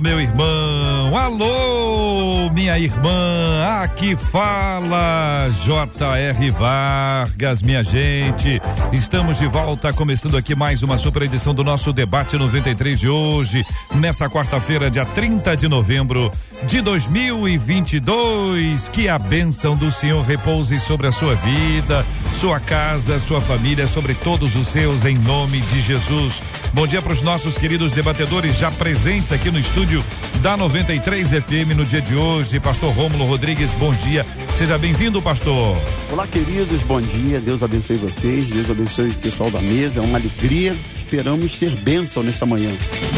meu irmão. Alô, minha irmã. Aqui fala J.R. Vargas, minha gente. Estamos de volta, começando aqui mais uma super edição do nosso debate 93 de hoje, nessa quarta-feira, dia 30 de novembro de 2022. Que a bênção do Senhor repouse sobre a sua vida, sua casa, sua família, sobre todos os seus, em nome de Jesus. Bom dia para os nossos queridos debatedores já presentes aqui no estúdio da 93 FM no dia de hoje. Pastor Rômulo Rodrigues, bom dia. Seja bem-vindo, pastor. Olá, queridos, bom dia. Deus abençoe vocês, Deus abençoe o pessoal da mesa. É uma alegria. Esperamos ser bênção nesta manhã.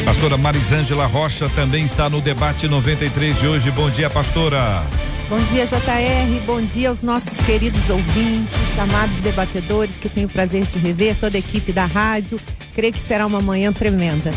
Pastora Marisângela Rocha também está no debate 93 de hoje. Bom dia, pastora. Bom dia, JR. Bom dia aos nossos queridos ouvintes, amados debatedores que tenho o prazer de rever, toda a equipe da rádio. Creio que será uma manhã tremenda.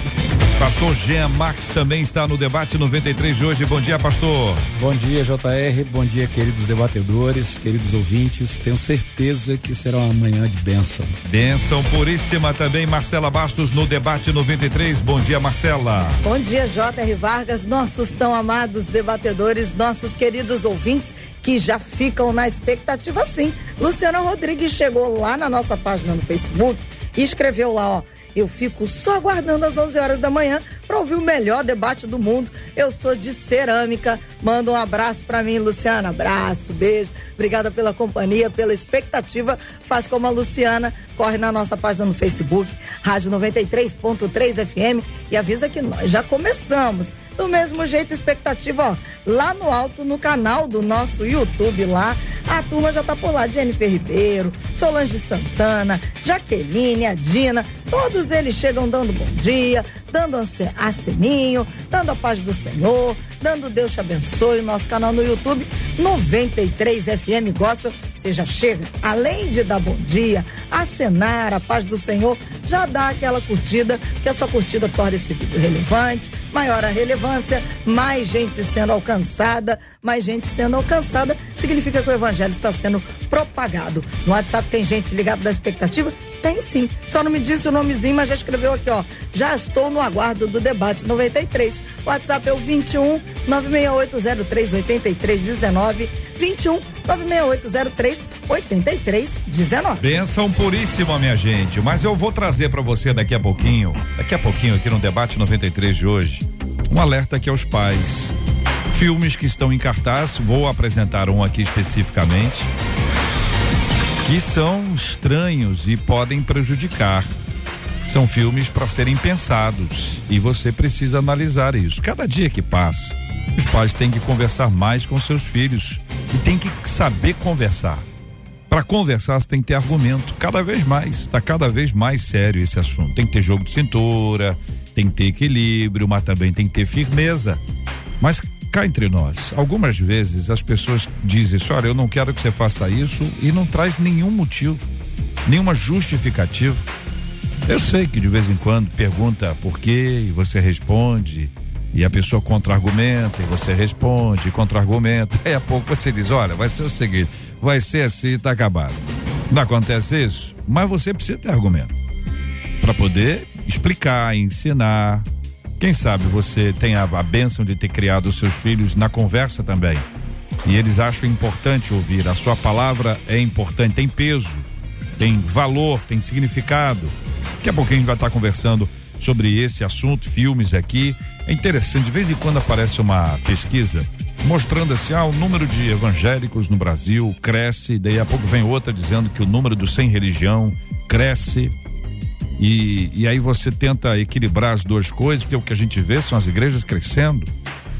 Pastor Jean Max também está no debate 93 de hoje. Bom dia, pastor. Bom dia, JR. Bom dia, queridos debatedores, queridos ouvintes. Tenho certeza que será uma manhã de bênção. Bênção puríssima também, Marcela Bastos no debate 93. Bom dia, Marcela. Bom dia, JR Vargas, nossos tão amados debatedores, nossos queridos ouvintes que já ficam na expectativa sim. Luciana Rodrigues chegou lá na nossa página no Facebook e escreveu lá, ó eu fico só aguardando às 11 horas da manhã para ouvir o melhor debate do mundo. Eu sou de cerâmica. Manda um abraço para mim, Luciana. Abraço, beijo. Obrigada pela companhia, pela expectativa. Faz como a Luciana, corre na nossa página no Facebook, Rádio 93.3 FM e avisa que nós já começamos. Do mesmo jeito, expectativa, ó, lá no alto, no canal do nosso YouTube lá, a turma já tá por lá, Jennifer Ribeiro, Solange Santana, Jaqueline, a Dina, todos eles chegam dando bom dia, dando aceninho, dando a paz do Senhor, dando Deus te abençoe, nosso canal no YouTube, 93 FM Gospel, você já chega, além de dar bom dia, acenar a paz do Senhor, já dá aquela curtida, que a sua curtida torna esse vídeo relevante, maior a relevância, mais gente sendo alcançada, mais gente sendo alcançada, significa que o evangelho está sendo propagado. No WhatsApp tem gente ligada da expectativa? Tem sim. Só não me disse o nomezinho, mas já escreveu aqui, ó. Já estou no aguardo do debate 93. WhatsApp é o 21 96803 8319 21 96803 8319. Benção puríssima, minha gente. Mas eu vou trazer para você daqui a pouquinho, daqui a pouquinho aqui no debate 93 de hoje, um alerta aqui aos pais. Filmes que estão em cartaz, vou apresentar um aqui especificamente que são estranhos e podem prejudicar. São filmes para serem pensados e você precisa analisar isso. Cada dia que passa, os pais têm que conversar mais com seus filhos e tem que saber conversar. Para conversar, você tem que ter argumento. Cada vez mais, está cada vez mais sério esse assunto. Tem que ter jogo de cintura, tem que ter equilíbrio, mas também tem que ter firmeza. Mas cá entre nós, algumas vezes as pessoas dizem: olha, eu não quero que você faça isso e não traz nenhum motivo, nenhuma justificativa. Eu sei que de vez em quando pergunta por quê e você responde, e a pessoa contra-argumenta e você responde, contra-argumenta. Aí a pouco você diz: olha, vai ser o seguinte, vai ser assim e tá acabado. Não acontece isso? Mas você precisa ter argumento para poder explicar, ensinar, quem sabe você tem a, a bênção de ter criado os seus filhos na conversa também. E eles acham importante ouvir. A sua palavra é importante, tem peso, tem valor, tem significado. Daqui a pouquinho a gente vai estar conversando sobre esse assunto, filmes aqui. É interessante, de vez em quando aparece uma pesquisa mostrando assim, ah, o número de evangélicos no Brasil cresce, daí a pouco vem outra dizendo que o número dos sem religião cresce. E, e aí você tenta equilibrar as duas coisas, porque o que a gente vê são as igrejas crescendo.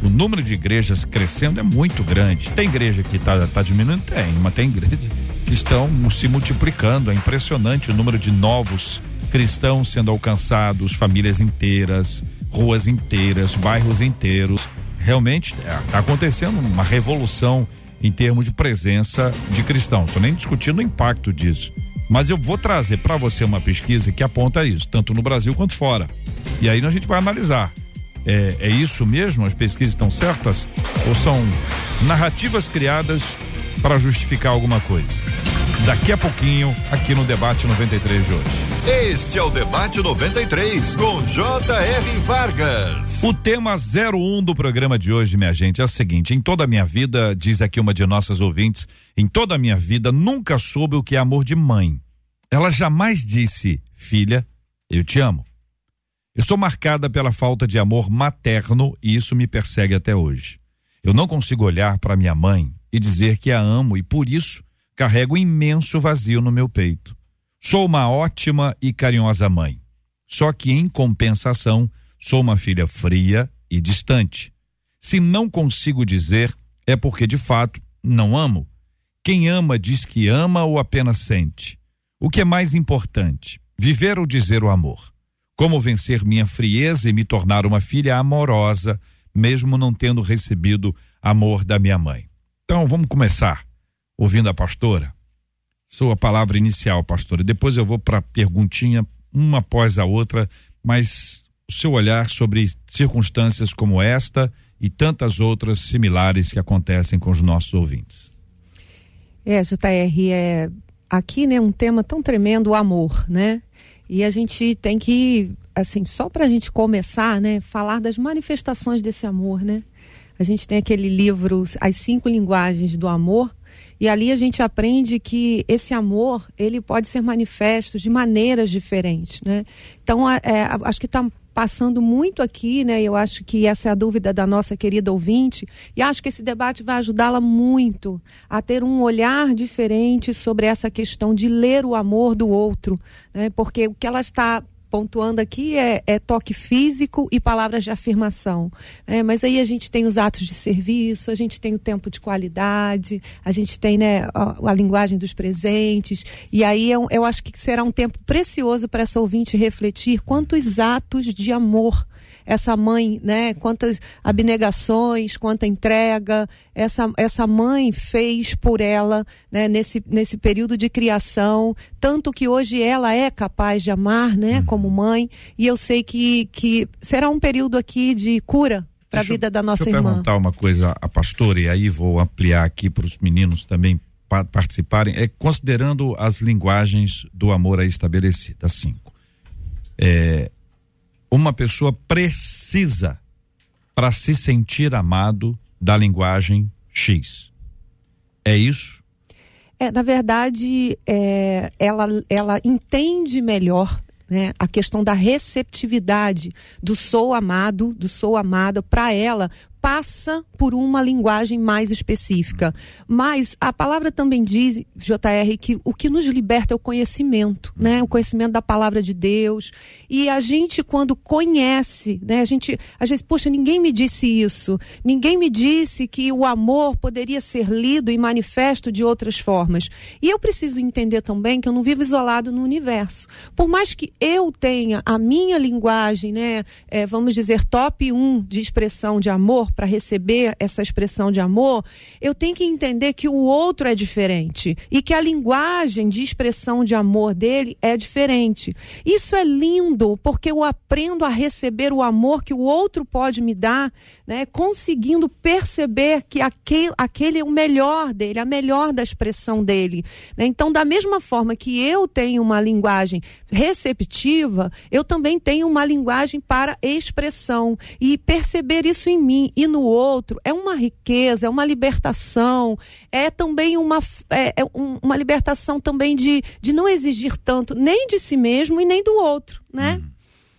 O número de igrejas crescendo é muito grande. Tem igreja que está tá diminuindo? Tem, mas tem igrejas que estão se multiplicando. É impressionante o número de novos cristãos sendo alcançados, famílias inteiras, ruas inteiras, bairros inteiros. Realmente está acontecendo uma revolução em termos de presença de cristãos. Estou nem discutindo o impacto disso. Mas eu vou trazer para você uma pesquisa que aponta isso, tanto no Brasil quanto fora. E aí a gente vai analisar. É, é isso mesmo? As pesquisas estão certas? Ou são narrativas criadas para justificar alguma coisa? Daqui a pouquinho, aqui no Debate 93 de hoje. Este é o Debate 93, com J.R. Vargas. O tema 01 do programa de hoje, minha gente, é o seguinte: em toda a minha vida, diz aqui uma de nossas ouvintes, em toda a minha vida nunca soube o que é amor de mãe. Ela jamais disse, filha, eu te amo. Eu sou marcada pela falta de amor materno e isso me persegue até hoje. Eu não consigo olhar para minha mãe e dizer que a amo e por isso carrego um imenso vazio no meu peito. Sou uma ótima e carinhosa mãe. Só que, em compensação, sou uma filha fria e distante. Se não consigo dizer, é porque de fato não amo. Quem ama diz que ama ou apenas sente. O que é mais importante, viver ou dizer o amor? Como vencer minha frieza e me tornar uma filha amorosa, mesmo não tendo recebido amor da minha mãe? Então, vamos começar ouvindo a pastora sua palavra inicial, pastora. Depois eu vou para a perguntinha, uma após a outra, mas o seu olhar sobre circunstâncias como esta e tantas outras similares que acontecem com os nossos ouvintes. É, JR, é aqui, né, um tema tão tremendo, o amor, né? E a gente tem que, assim, só para a gente começar, né, falar das manifestações desse amor, né? A gente tem aquele livro, As Cinco Linguagens do Amor, e ali a gente aprende que esse amor, ele pode ser manifesto de maneiras diferentes, né? Então, é, acho que está passando muito aqui, né? Eu acho que essa é a dúvida da nossa querida ouvinte, e acho que esse debate vai ajudá-la muito a ter um olhar diferente sobre essa questão de ler o amor do outro, né? Porque o que ela está pontuando aqui é, é, toque físico e palavras de afirmação. Né? Mas aí a gente tem os atos de serviço, a gente tem o tempo de qualidade, a gente tem né, a, a linguagem dos presentes. E aí eu, eu acho que será um tempo precioso para essa ouvinte refletir quantos atos de amor essa mãe, né? Quantas abnegações, quanta entrega essa, essa mãe fez por ela, né? Nesse, nesse período de criação, tanto que hoje ela é capaz de amar, né? Uhum. Como mãe, e eu sei que, que será um período aqui de cura para a vida da nossa deixa irmã. Eu perguntar uma coisa a pastora, e aí vou ampliar aqui para os meninos também participarem, é considerando as linguagens do amor aí estabelecidas, cinco. É, uma pessoa precisa para se sentir amado da linguagem X. É isso? É, na verdade, é, ela, ela entende melhor né, a questão da receptividade do sou amado, do sou amada para ela, passa por uma linguagem mais específica. Mas a palavra também diz, JR, que o que nos liberta é o conhecimento, né? O conhecimento da palavra de Deus. E a gente, quando conhece, né? A gente, às vezes, poxa, ninguém me disse isso. Ninguém me disse que o amor poderia ser lido e manifesto de outras formas. E eu preciso entender também que eu não vivo isolado no universo. Por mais que eu tenha a minha linguagem, né? É, vamos dizer, top 1 de expressão de amor, para receber essa expressão de amor, eu tenho que entender que o outro é diferente e que a linguagem de expressão de amor dele é diferente. Isso é lindo porque eu aprendo a receber o amor que o outro pode me dar, né, conseguindo perceber que aquele, aquele é o melhor dele, a melhor da expressão dele. Né? Então, da mesma forma que eu tenho uma linguagem receptiva, eu também tenho uma linguagem para expressão e perceber isso em mim e no outro é uma riqueza, é uma libertação, é também uma, é, é uma libertação também de, de não exigir tanto nem de si mesmo e nem do outro, né? Hum.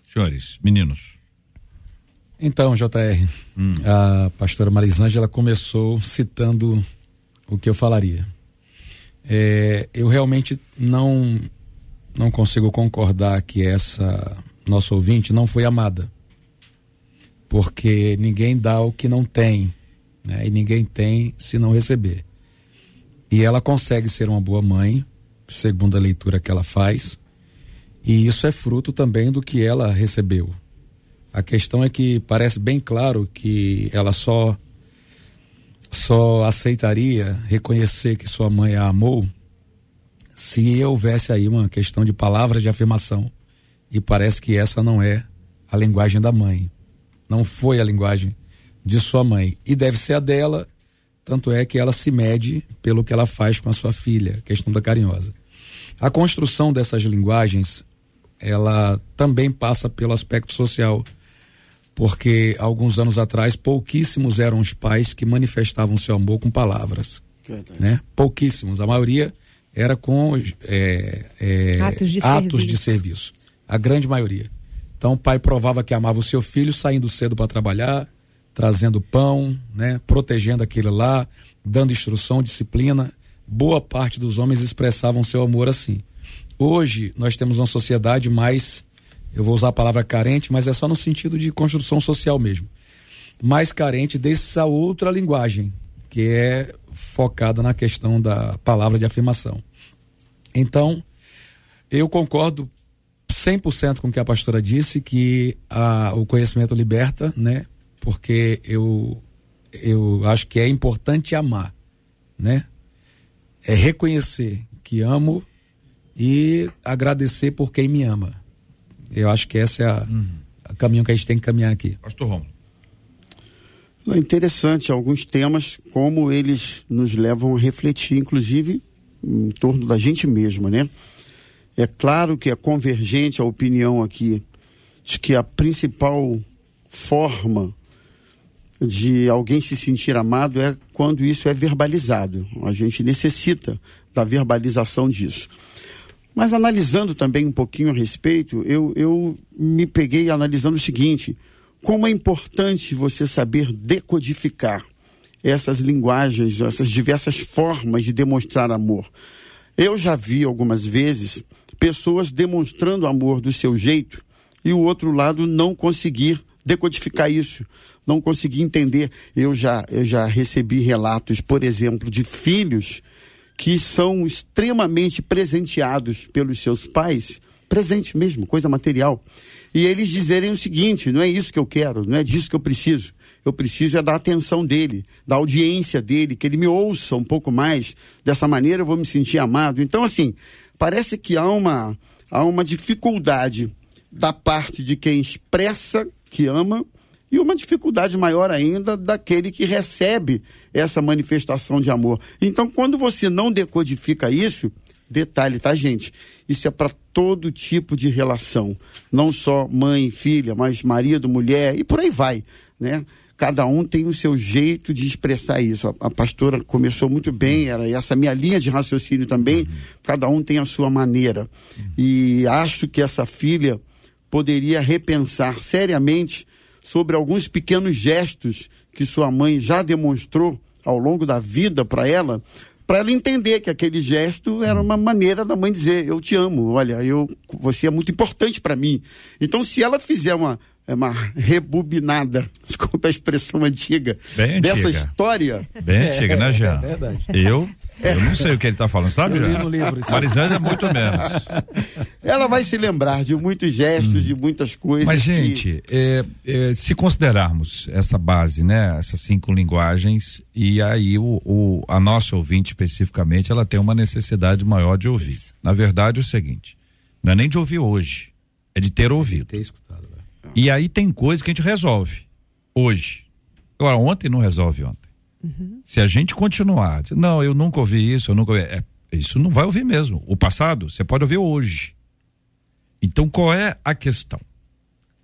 Senhores, meninos. Então, JR, hum. a pastora Marisângela começou citando o que eu falaria. É, eu realmente não não consigo concordar que essa nossa ouvinte não foi amada porque ninguém dá o que não tem, né? e ninguém tem se não receber. E ela consegue ser uma boa mãe, segundo a leitura que ela faz, e isso é fruto também do que ela recebeu. A questão é que parece bem claro que ela só só aceitaria reconhecer que sua mãe a amou se houvesse aí uma questão de palavras de afirmação. E parece que essa não é a linguagem da mãe. Não foi a linguagem de sua mãe. E deve ser a dela, tanto é que ela se mede pelo que ela faz com a sua filha, questão da carinhosa. A construção dessas linguagens, ela também passa pelo aspecto social porque alguns anos atrás pouquíssimos eram os pais que manifestavam seu amor com palavras, né? Pouquíssimos, a maioria era com é, é, atos, de, atos serviço. de serviço, a grande maioria. Então o pai provava que amava o seu filho saindo cedo para trabalhar, trazendo pão, né? Protegendo aquele lá, dando instrução, disciplina. Boa parte dos homens expressavam seu amor assim. Hoje nós temos uma sociedade mais eu vou usar a palavra carente, mas é só no sentido de construção social mesmo. Mais carente dessa outra linguagem, que é focada na questão da palavra de afirmação. Então, eu concordo 100% com o que a pastora disse, que a, o conhecimento liberta, né? Porque eu, eu acho que é importante amar, né? É reconhecer que amo e agradecer por quem me ama. Eu acho que esse é a, uhum. o caminho que a gente tem que caminhar aqui. Pastor Romulo. É interessante alguns temas, como eles nos levam a refletir, inclusive em torno da gente mesma, né? É claro que é convergente a opinião aqui de que a principal forma de alguém se sentir amado é quando isso é verbalizado. A gente necessita da verbalização disso. Mas analisando também um pouquinho a respeito, eu, eu me peguei analisando o seguinte: como é importante você saber decodificar essas linguagens, essas diversas formas de demonstrar amor. Eu já vi algumas vezes pessoas demonstrando amor do seu jeito e o outro lado não conseguir decodificar isso, não conseguir entender. Eu já, eu já recebi relatos, por exemplo, de filhos que são extremamente presenteados pelos seus pais, presente mesmo, coisa material. E eles dizerem o seguinte: não é isso que eu quero, não é disso que eu preciso. Eu preciso é da atenção dele, da audiência dele, que ele me ouça um pouco mais. Dessa maneira eu vou me sentir amado. Então, assim, parece que há uma, há uma dificuldade da parte de quem expressa que ama e uma dificuldade maior ainda daquele que recebe essa manifestação de amor. Então, quando você não decodifica isso, detalhe, tá, gente? Isso é para todo tipo de relação, não só mãe, filha, mas marido, mulher e por aí vai, né? Cada um tem o seu jeito de expressar isso. A, a pastora começou muito bem, era essa minha linha de raciocínio também. Uhum. Cada um tem a sua maneira. Uhum. E acho que essa filha poderia repensar seriamente sobre alguns pequenos gestos que sua mãe já demonstrou ao longo da vida para ela, para ela entender que aquele gesto era uma maneira da mãe dizer: Eu te amo, olha, eu, você é muito importante para mim. Então, se ela fizer uma, uma rebobinada, desculpa a expressão antiga, Bem dessa antiga. história. Bem antiga, né, Jean? É verdade. Eu eu não sei o que ele está falando, sabe, Eu li livro. Marisânia é muito menos. Ela vai se lembrar de muitos gestos, hum. de muitas coisas. Mas, gente, que... é, é, se considerarmos essa base, né, essas cinco linguagens, e aí o, o, a nossa ouvinte especificamente, ela tem uma necessidade maior de ouvir. Na verdade, é o seguinte, não é nem de ouvir hoje, é de ter ouvido. Ter escutado? E aí tem coisa que a gente resolve hoje. Agora, ontem não resolve ontem. Uhum. Se a gente continuar, não, eu nunca ouvi isso, eu nunca ouvi. É, isso não vai ouvir mesmo. O passado, você pode ouvir hoje. Então, qual é a questão?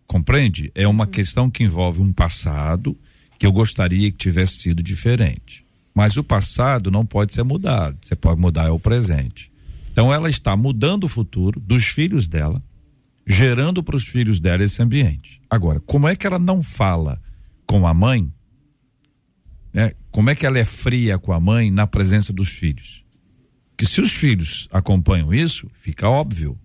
Compreende? É uma uhum. questão que envolve um passado que eu gostaria que tivesse sido diferente. Mas o passado não pode ser mudado. Você pode mudar é o presente. Então, ela está mudando o futuro dos filhos dela, gerando para os filhos dela esse ambiente. Agora, como é que ela não fala com a mãe né? Como é que ela é fria com a mãe na presença dos filhos? Que se os filhos acompanham isso, fica óbvio.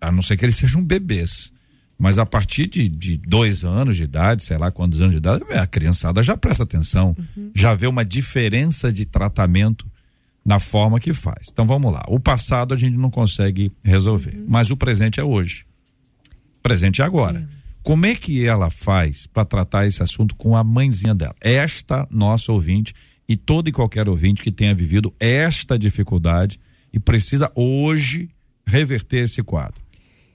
A não ser que eles sejam bebês. Mas a partir de, de dois anos de idade, sei lá quantos anos de idade, a criançada já presta atenção, uhum. já vê uma diferença de tratamento na forma que faz. Então vamos lá. O passado a gente não consegue resolver, uhum. mas o presente é hoje. Presente é agora. Como é que ela faz para tratar esse assunto com a mãezinha dela? Esta nossa ouvinte e todo e qualquer ouvinte que tenha vivido esta dificuldade e precisa hoje reverter esse quadro.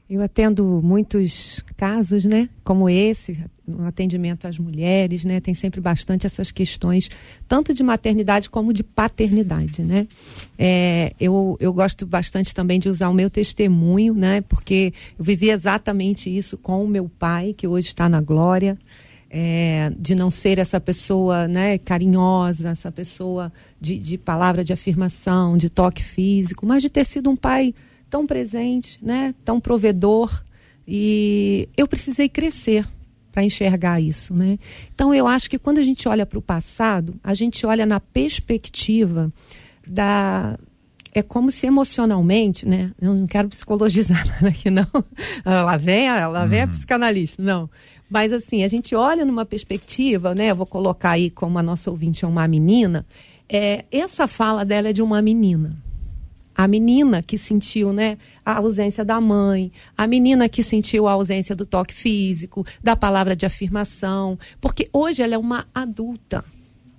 Eu atendo muitos casos, né? Como esse, no atendimento às mulheres, né? Tem sempre bastante essas questões, tanto de maternidade como de paternidade, né? É, eu, eu gosto bastante também de usar o meu testemunho, né? Porque eu vivi exatamente isso com o meu pai, que hoje está na glória. É, de não ser essa pessoa né, carinhosa, essa pessoa de, de palavra de afirmação, de toque físico, mas de ter sido um pai tão presente, né, tão provedor. E eu precisei crescer para enxergar isso, né? Então eu acho que quando a gente olha para o passado, a gente olha na perspectiva da é como se emocionalmente, né? Eu não quero psicologizar nada aqui não. lá vem, lá vem a uhum. psicanalista, não. Mas assim, a gente olha numa perspectiva, né? Eu vou colocar aí como a nossa ouvinte é uma menina. É, essa fala dela é de uma menina a menina que sentiu né, a ausência da mãe, a menina que sentiu a ausência do toque físico, da palavra de afirmação, porque hoje ela é uma adulta.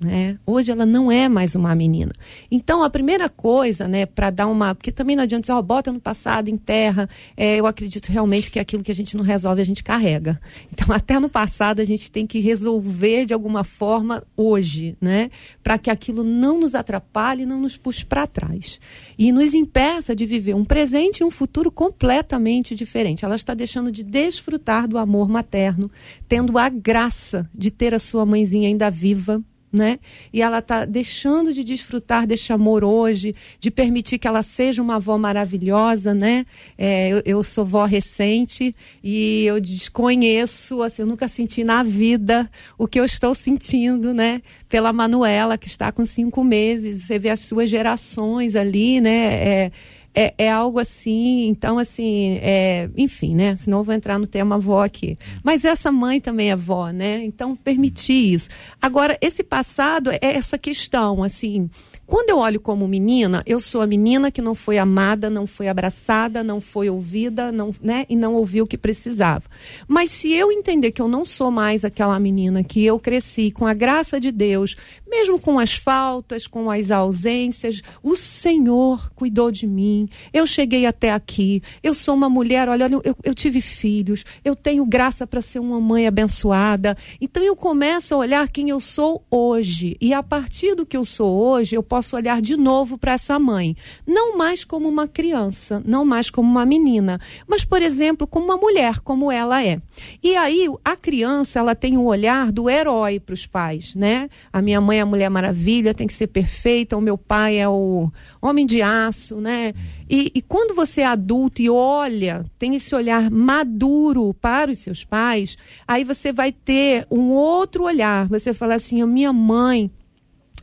Né? Hoje ela não é mais uma menina. Então, a primeira coisa, né, para dar uma. Porque também não adianta dizer, ó, oh, bota no passado, enterra. É, eu acredito realmente que aquilo que a gente não resolve, a gente carrega. Então, até no passado, a gente tem que resolver de alguma forma hoje, né? Para que aquilo não nos atrapalhe, não nos puxe para trás. E nos impeça de viver um presente e um futuro completamente diferente. Ela está deixando de desfrutar do amor materno, tendo a graça de ter a sua mãezinha ainda viva né? E ela está deixando de desfrutar desse amor hoje, de permitir que ela seja uma avó maravilhosa, né? É, eu, eu, sou vó recente e eu desconheço, assim, eu nunca senti na vida o que eu estou sentindo, né? Pela Manuela, que está com cinco meses, você vê as suas gerações ali, né? É, é, é algo assim, então assim, é, enfim, né? Senão eu vou entrar no tema avó aqui. Mas essa mãe também é vó, né? Então permitir isso. Agora, esse passado é essa questão, assim, quando eu olho como menina, eu sou a menina que não foi amada, não foi abraçada, não foi ouvida, não, né, e não ouviu o que precisava. Mas se eu entender que eu não sou mais aquela menina que eu cresci com a graça de Deus, mesmo com as faltas, com as ausências, o Senhor cuidou de mim. Eu cheguei até aqui. Eu sou uma mulher, olha, eu, eu tive filhos, eu tenho graça para ser uma mãe abençoada. Então eu começo a olhar quem eu sou hoje. E a partir do que eu sou hoje, eu posso olhar de novo para essa mãe. Não mais como uma criança, não mais como uma menina, mas, por exemplo, como uma mulher, como ela é. E aí, a criança, ela tem o olhar do herói para os pais, né? A minha mãe é a Mulher Maravilha, tem que ser perfeita, o meu pai é o homem de aço, né? E, e quando você é adulto e olha, tem esse olhar maduro para os seus pais, aí você vai ter um outro olhar. Você fala assim: a minha mãe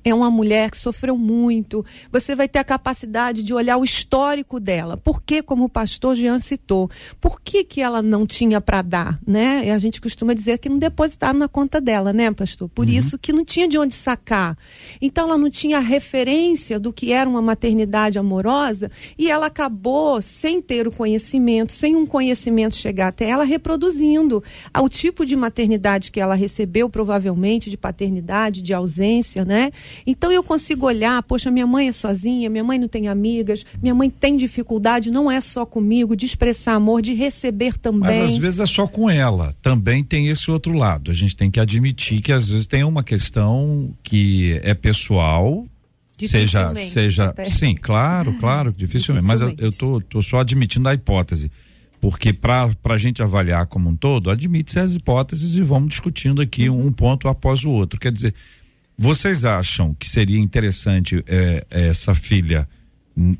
é uma mulher que sofreu muito. Você vai ter a capacidade de olhar o histórico dela. Por que, como o pastor Jean citou, por que, que ela não tinha para dar, né? E a gente costuma dizer que não depositaram na conta dela, né, pastor? Por uhum. isso que não tinha de onde sacar. Então ela não tinha referência do que era uma maternidade amorosa e ela acabou sem ter o conhecimento, sem um conhecimento chegar até ela reproduzindo o tipo de maternidade que ela recebeu provavelmente de paternidade, de ausência, né? Então eu consigo olhar, poxa, minha mãe é sozinha, minha mãe não tem amigas, minha mãe tem dificuldade, não é só comigo, de expressar amor, de receber também. Mas às vezes é só com ela. Também tem esse outro lado. A gente tem que admitir que às vezes tem uma questão que é pessoal, seja seja até. sim claro claro dificilmente, mas eu, eu tô, tô só admitindo a hipótese porque para a gente avaliar como um todo admite-se as hipóteses e vamos discutindo aqui uhum. um ponto após o outro quer dizer vocês acham que seria interessante é, essa filha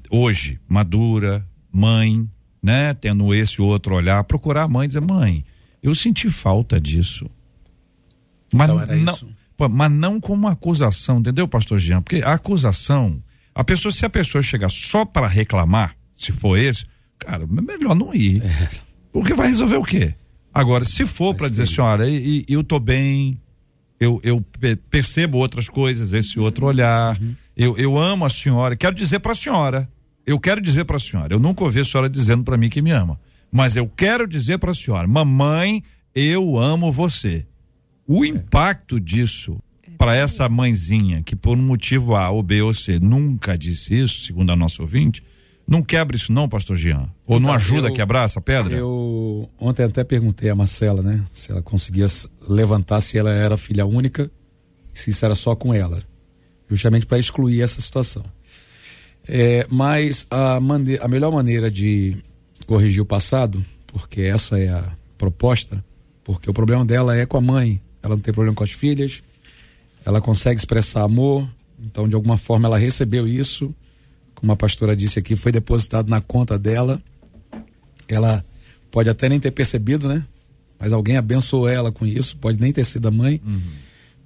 hoje, madura, mãe, né? Tendo esse outro olhar, procurar a mãe e dizer, mãe, eu senti falta disso. Mas então não, isso. mas não como uma acusação, entendeu, pastor Jean? Porque a acusação, a pessoa, se a pessoa chegar só para reclamar, se for esse, cara, é melhor não ir. É. Porque vai resolver o quê? Agora, se for para dizer, senhora, eu tô bem, eu, eu percebo outras coisas, esse outro olhar. Uhum. Eu, eu amo a senhora, quero dizer para a senhora. Eu quero dizer para a senhora. Eu nunca ouvi a senhora dizendo para mim que me ama. Mas eu quero dizer para a senhora: mamãe eu amo você. O impacto disso para essa mãezinha que por um motivo A ou B ou C nunca disse isso, segundo a nossa ouvinte, não quebra isso não, pastor Jean? Ou não Então, ajuda eu- a quebrar essa pedra? Eu ontem até perguntei a Marcela, né? Se ela conseguia levantar se ela era filha única, se isso era só com ela. Justamente para excluir essa situação. É, mas a, mane- a melhor maneira de corrigir o passado, porque essa é a proposta, porque o problema dela é com a mãe. Ela não tem problema com as filhas, ela consegue expressar amor, então de alguma forma ela recebeu isso, como a pastora disse aqui, foi depositado na conta dela ela pode até nem ter percebido, né? Mas alguém abençoou ela com isso, pode nem ter sido a mãe,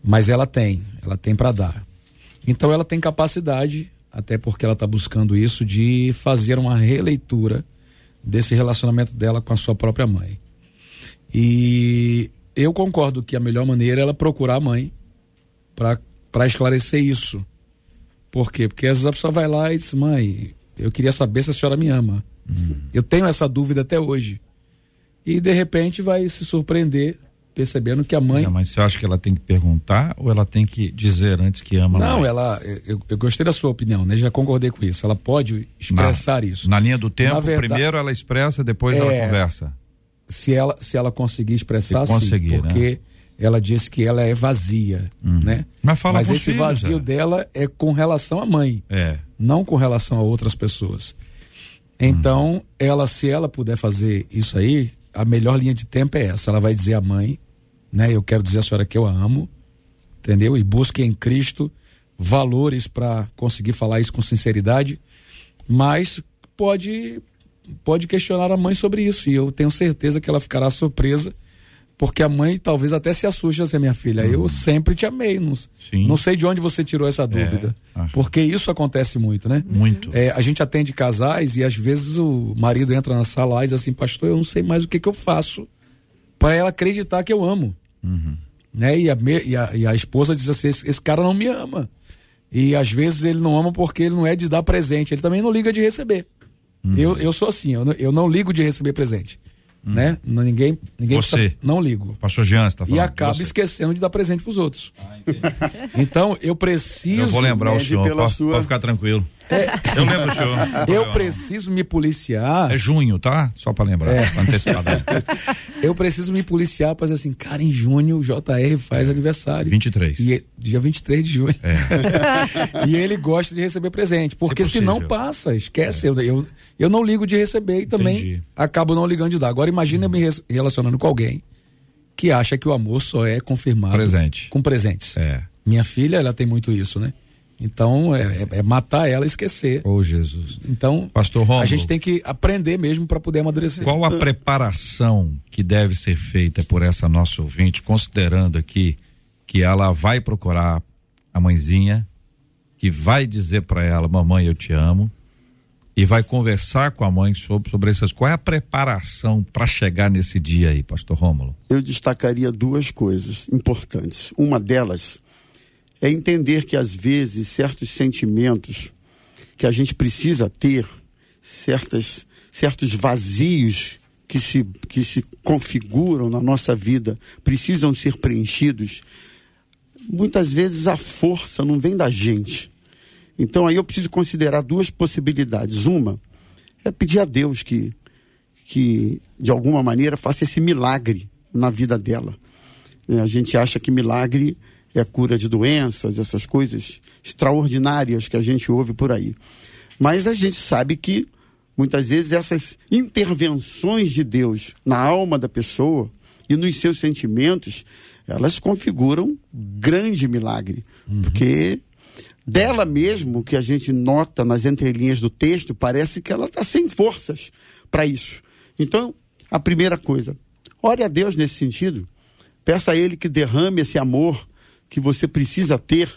mas ela tem, ela tem para dar. Então ela tem capacidade, até porque ela está buscando isso, de fazer uma releitura desse relacionamento dela com a sua própria mãe. E eu concordo que a melhor maneira é ela procurar a mãe para esclarecer isso. Por quê? Porque às vezes a pessoa vai lá e diz: mãe, eu queria saber se a senhora me ama. Eu tenho essa dúvida até hoje. E de repente vai se surpreender percebendo que a mãe. Mas, mas você acha que ela tem que perguntar ou ela tem que dizer antes que ama Não, ela. Eu, eu gostei da sua opinião, né? Já concordei com isso. Ela pode expressar isso. Na linha do tempo, Na verdade- primeiro ela expressa, depois ela É, conversa. Se ela, se ela conseguir expressar, Se conseguir, sim, né? Ela disse que ela é vazia, né? Mas fala Mas esse filhos, vazio é. dela é com relação à mãe. É. não com relação a outras pessoas. Então, ela, se ela puder fazer isso aí, a melhor linha de tempo é essa. Ela vai dizer à mãe, né? Eu quero dizer à senhora que eu a amo, entendeu? E busque em Cristo valores para conseguir falar isso com sinceridade, mas pode pode questionar a mãe sobre isso e eu tenho certeza que ela ficará surpresa porque a mãe talvez até se assuste assim, minha filha, eu sempre te amei, não, Sim. não sei de onde você tirou essa dúvida, ah. porque isso acontece muito, né? Muito. É, a gente atende casais e às vezes o marido entra na sala e diz assim, pastor, eu não sei mais o que, que eu faço para ela acreditar que eu amo. Né? E, a, e, a, e a esposa diz assim, esse, esse cara não me ama. E às vezes ele não ama porque ele não é de dar presente, ele também não liga de receber. Eu, eu sou assim, eu não, eu não ligo de receber presente. Né? Não, ninguém ninguém Você. precisa- não ligo. Pastor Jean, você tá E falando. acaba esquecendo de dar presente pros outros. então, eu preciso. Eu vou lembrar o senhor, pela pode, sua- pode ficar tranquilo. Eu lembro senhor. Eu preciso me policiar. É junho, tá? Só pra lembrar, É. antecipado. Eu preciso me policiar pra dizer assim, cara, em junho o JR faz aniversário. 23. E, dia 23 de junho. É. e ele gosta de receber presente. Porque Se não passa, esquece. Eu, eu, eu não ligo de receber e também Entendi. acabo não ligando de dar. Agora imagina eu me relacionando com alguém que acha que o amor só é confirmado Presente. com presentes. É. Minha filha, ela tem muito isso, né? Então, é, é- é matar ela e esquecer. Ô, Jesus. Então, Pastor Rômulo. a gente tem que aprender mesmo para poder amadurecer. Qual a preparação que deve ser feita por essa nossa ouvinte, considerando aqui que ela vai procurar a mãezinha, que vai dizer para ela, mamãe, eu te amo, e vai conversar com a mãe sobre, sobre essas. Qual é a preparação para chegar nesse dia aí, Pastor Rômulo? eu destacaria duas coisas importantes. Uma delas é entender que às vezes certos sentimentos que a gente precisa ter, certas, certos vazios que se, que se configuram na nossa vida, precisam ser preenchidos. Muitas vezes a força não vem da gente. Então aí eu preciso considerar duas possibilidades. Uma é pedir a Deus que que de alguma maneira faça esse milagre na vida dela. É, a gente acha que milagre é a cura de doenças, essas coisas extraordinárias que a gente ouve por aí. Mas a gente sabe que muitas vezes essas intervenções de Deus na alma da pessoa e nos seus sentimentos, elas configuram um grande milagre, porque dela mesmo que a gente nota nas entrelinhas do texto, parece que ela está sem forças para isso. Então, a primeira coisa, ore a Deus nesse sentido. Peça a Ele que derrame esse amor que você precisa ter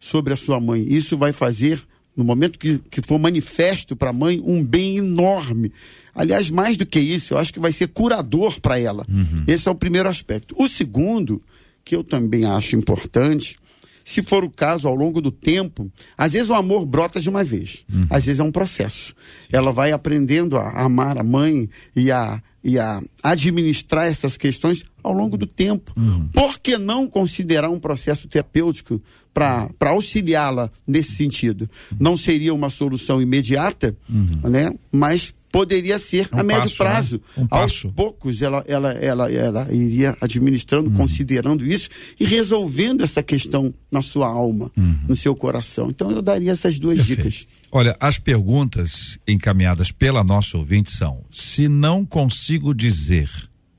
sobre a sua mãe. Isso vai fazer, no momento que, que for manifesto para a mãe, um bem enorme. Aliás, mais do que isso, eu acho que vai ser curador para ela. Esse é o primeiro aspecto. O segundo, que eu também acho importante, se for o caso, ao longo do tempo, às vezes o amor brota de uma vez, às vezes é um processo. Ela vai aprendendo a amar a mãe e a e a administrar essas questões ao longo do tempo. Uhum. Por que não considerar um processo terapêutico para auxiliá-la nesse sentido? Não seria uma solução imediata, uhum. né? mas poderia ser um a médio passo, né? prazo. Né? Um Aos poucos ela, ela, ela, ela iria administrando, uhum. considerando isso e resolvendo essa questão na sua alma, uhum. no seu coração. Então eu daria essas duas Perfeito. dicas. Olha, as perguntas encaminhadas pela nossa ouvinte são: se não consigo dizer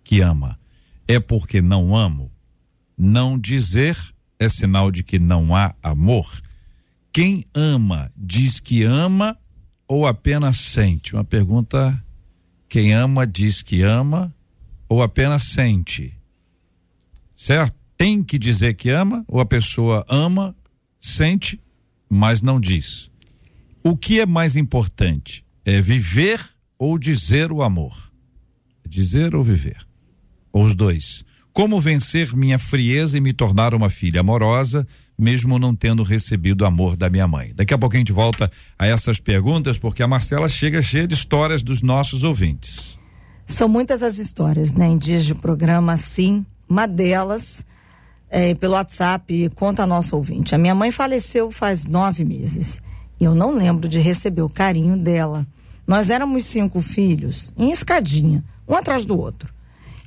que ama, é porque não amo? Não dizer é sinal de que não há amor? Quem ama diz que ama ou apenas sente? Uma pergunta: quem ama diz que ama ou apenas sente? Certo? Tem que dizer que ama ou a pessoa ama, sente, mas não diz? O que é mais importante? É viver ou dizer o amor? Dizer ou viver? Ou os dois? Como vencer minha frieza e me tornar uma filha amorosa, mesmo não tendo recebido o amor da minha mãe. Daqui a pouco a gente volta a essas perguntas, porque a Marcela chega cheia de histórias dos nossos ouvintes. São muitas as histórias, né, em dias de programa, sim. Uma delas, é, pelo WhatsApp, conta a nossa ouvinte. A minha mãe faleceu faz nove meses. E eu não lembro de receber o carinho dela. Nós éramos cinco filhos, em escadinha, um atrás do outro.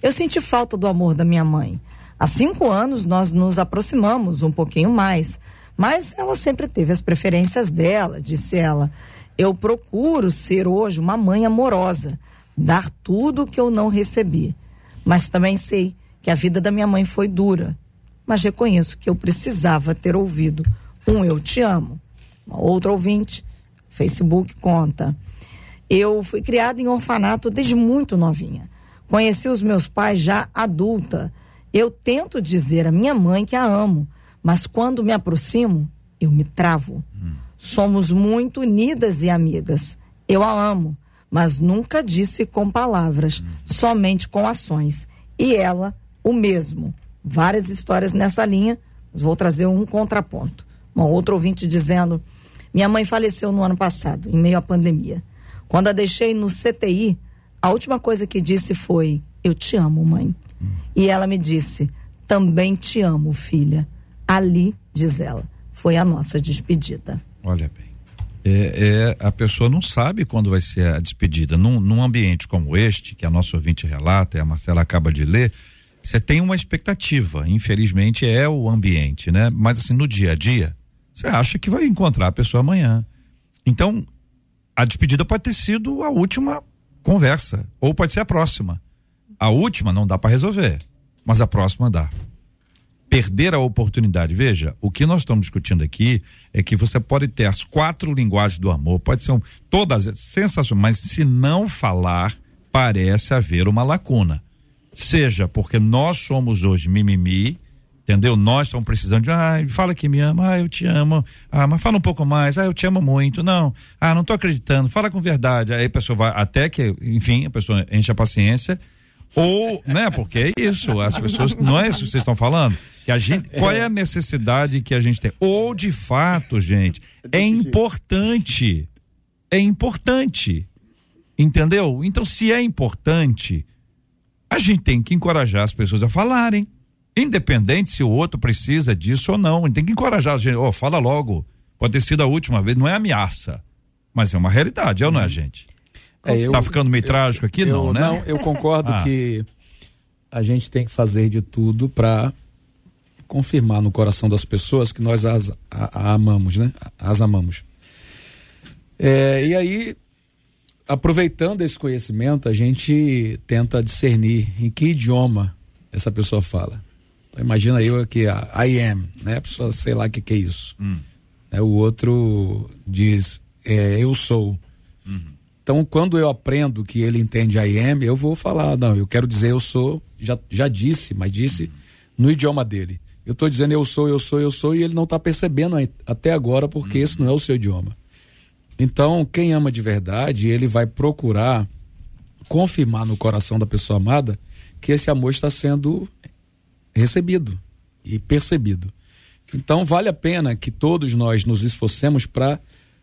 Eu senti falta do amor da minha mãe. Há cinco anos nós nos aproximamos um pouquinho mais, mas ela sempre teve as preferências dela, disse ela. Eu procuro ser hoje uma mãe amorosa, dar tudo o que eu não recebi. Mas também sei que a vida da minha mãe foi dura. Mas reconheço que eu precisava ter ouvido um eu te amo. Uma outra ouvinte, Facebook conta. Eu fui criada em orfanato desde muito novinha. Conheci os meus pais já adulta eu tento dizer à minha mãe que a amo, mas quando me aproximo, eu me travo. Hum. Somos muito unidas e amigas. Eu a amo, mas nunca disse com palavras, hum. somente com ações. E ela, o mesmo. Várias histórias nessa linha, mas vou trazer um contraponto. Uma outra ouvinte dizendo: Minha mãe faleceu no ano passado, em meio à pandemia. Quando a deixei no CTI, a última coisa que disse foi: Eu te amo, mãe. E ela me disse: Também te amo, filha. Ali, diz ela, foi a nossa despedida. Olha bem. É, é, a pessoa não sabe quando vai ser a despedida. Num, num ambiente como este, que a nossa ouvinte relata, e a Marcela acaba de ler, você tem uma expectativa. Infelizmente é o ambiente, né? Mas assim, no dia a dia, você acha que vai encontrar a pessoa amanhã. Então, a despedida pode ter sido a última conversa, ou pode ser a próxima. A última não dá para resolver, mas a próxima dá. Perder a oportunidade. Veja, o que nós estamos discutindo aqui é que você pode ter as quatro linguagens do amor, pode ser um, todas sensacionais, mas se não falar, parece haver uma lacuna. Seja porque nós somos hoje mimimi, entendeu? Nós estamos precisando de, ah, fala que me ama, ah, eu te amo, ah, mas fala um pouco mais, ah, eu te amo muito, não, ah, não estou acreditando, fala com verdade, aí a pessoa vai, até que, enfim, a pessoa enche a paciência, ou, né, porque é isso, as pessoas, não é isso que vocês estão falando? Que a gente, qual é a necessidade que a gente tem? Ou de fato, gente, é importante. É importante. Entendeu? Então, se é importante, a gente tem que encorajar as pessoas a falarem. Independente se o outro precisa disso ou não. A gente tem que encorajar a gente. Ó, oh, fala logo. Pode ter sido a última vez. Não é ameaça. Mas é uma realidade, é ou não é, gente? É, eu, tá ficando meio eu, trágico aqui, eu, não, né? Não, eu concordo ah. que a gente tem que fazer de tudo para confirmar no coração das pessoas que nós as a, a amamos, né? As amamos. É, e aí, aproveitando esse conhecimento, a gente tenta discernir em que idioma essa pessoa fala. Então, imagina eu aqui, I am, né? A pessoa, sei lá o que, que é isso. Hum. É, o outro diz, é, eu sou. Uhum. Então, quando eu aprendo que ele entende I eu vou falar, não, eu quero dizer eu sou, já, já disse, mas disse no idioma dele. Eu estou dizendo eu sou, eu sou, eu sou, e ele não está percebendo até agora, porque esse não é o seu idioma. Então, quem ama de verdade, ele vai procurar confirmar no coração da pessoa amada que esse amor está sendo recebido e percebido. Então, vale a pena que todos nós nos esforcemos para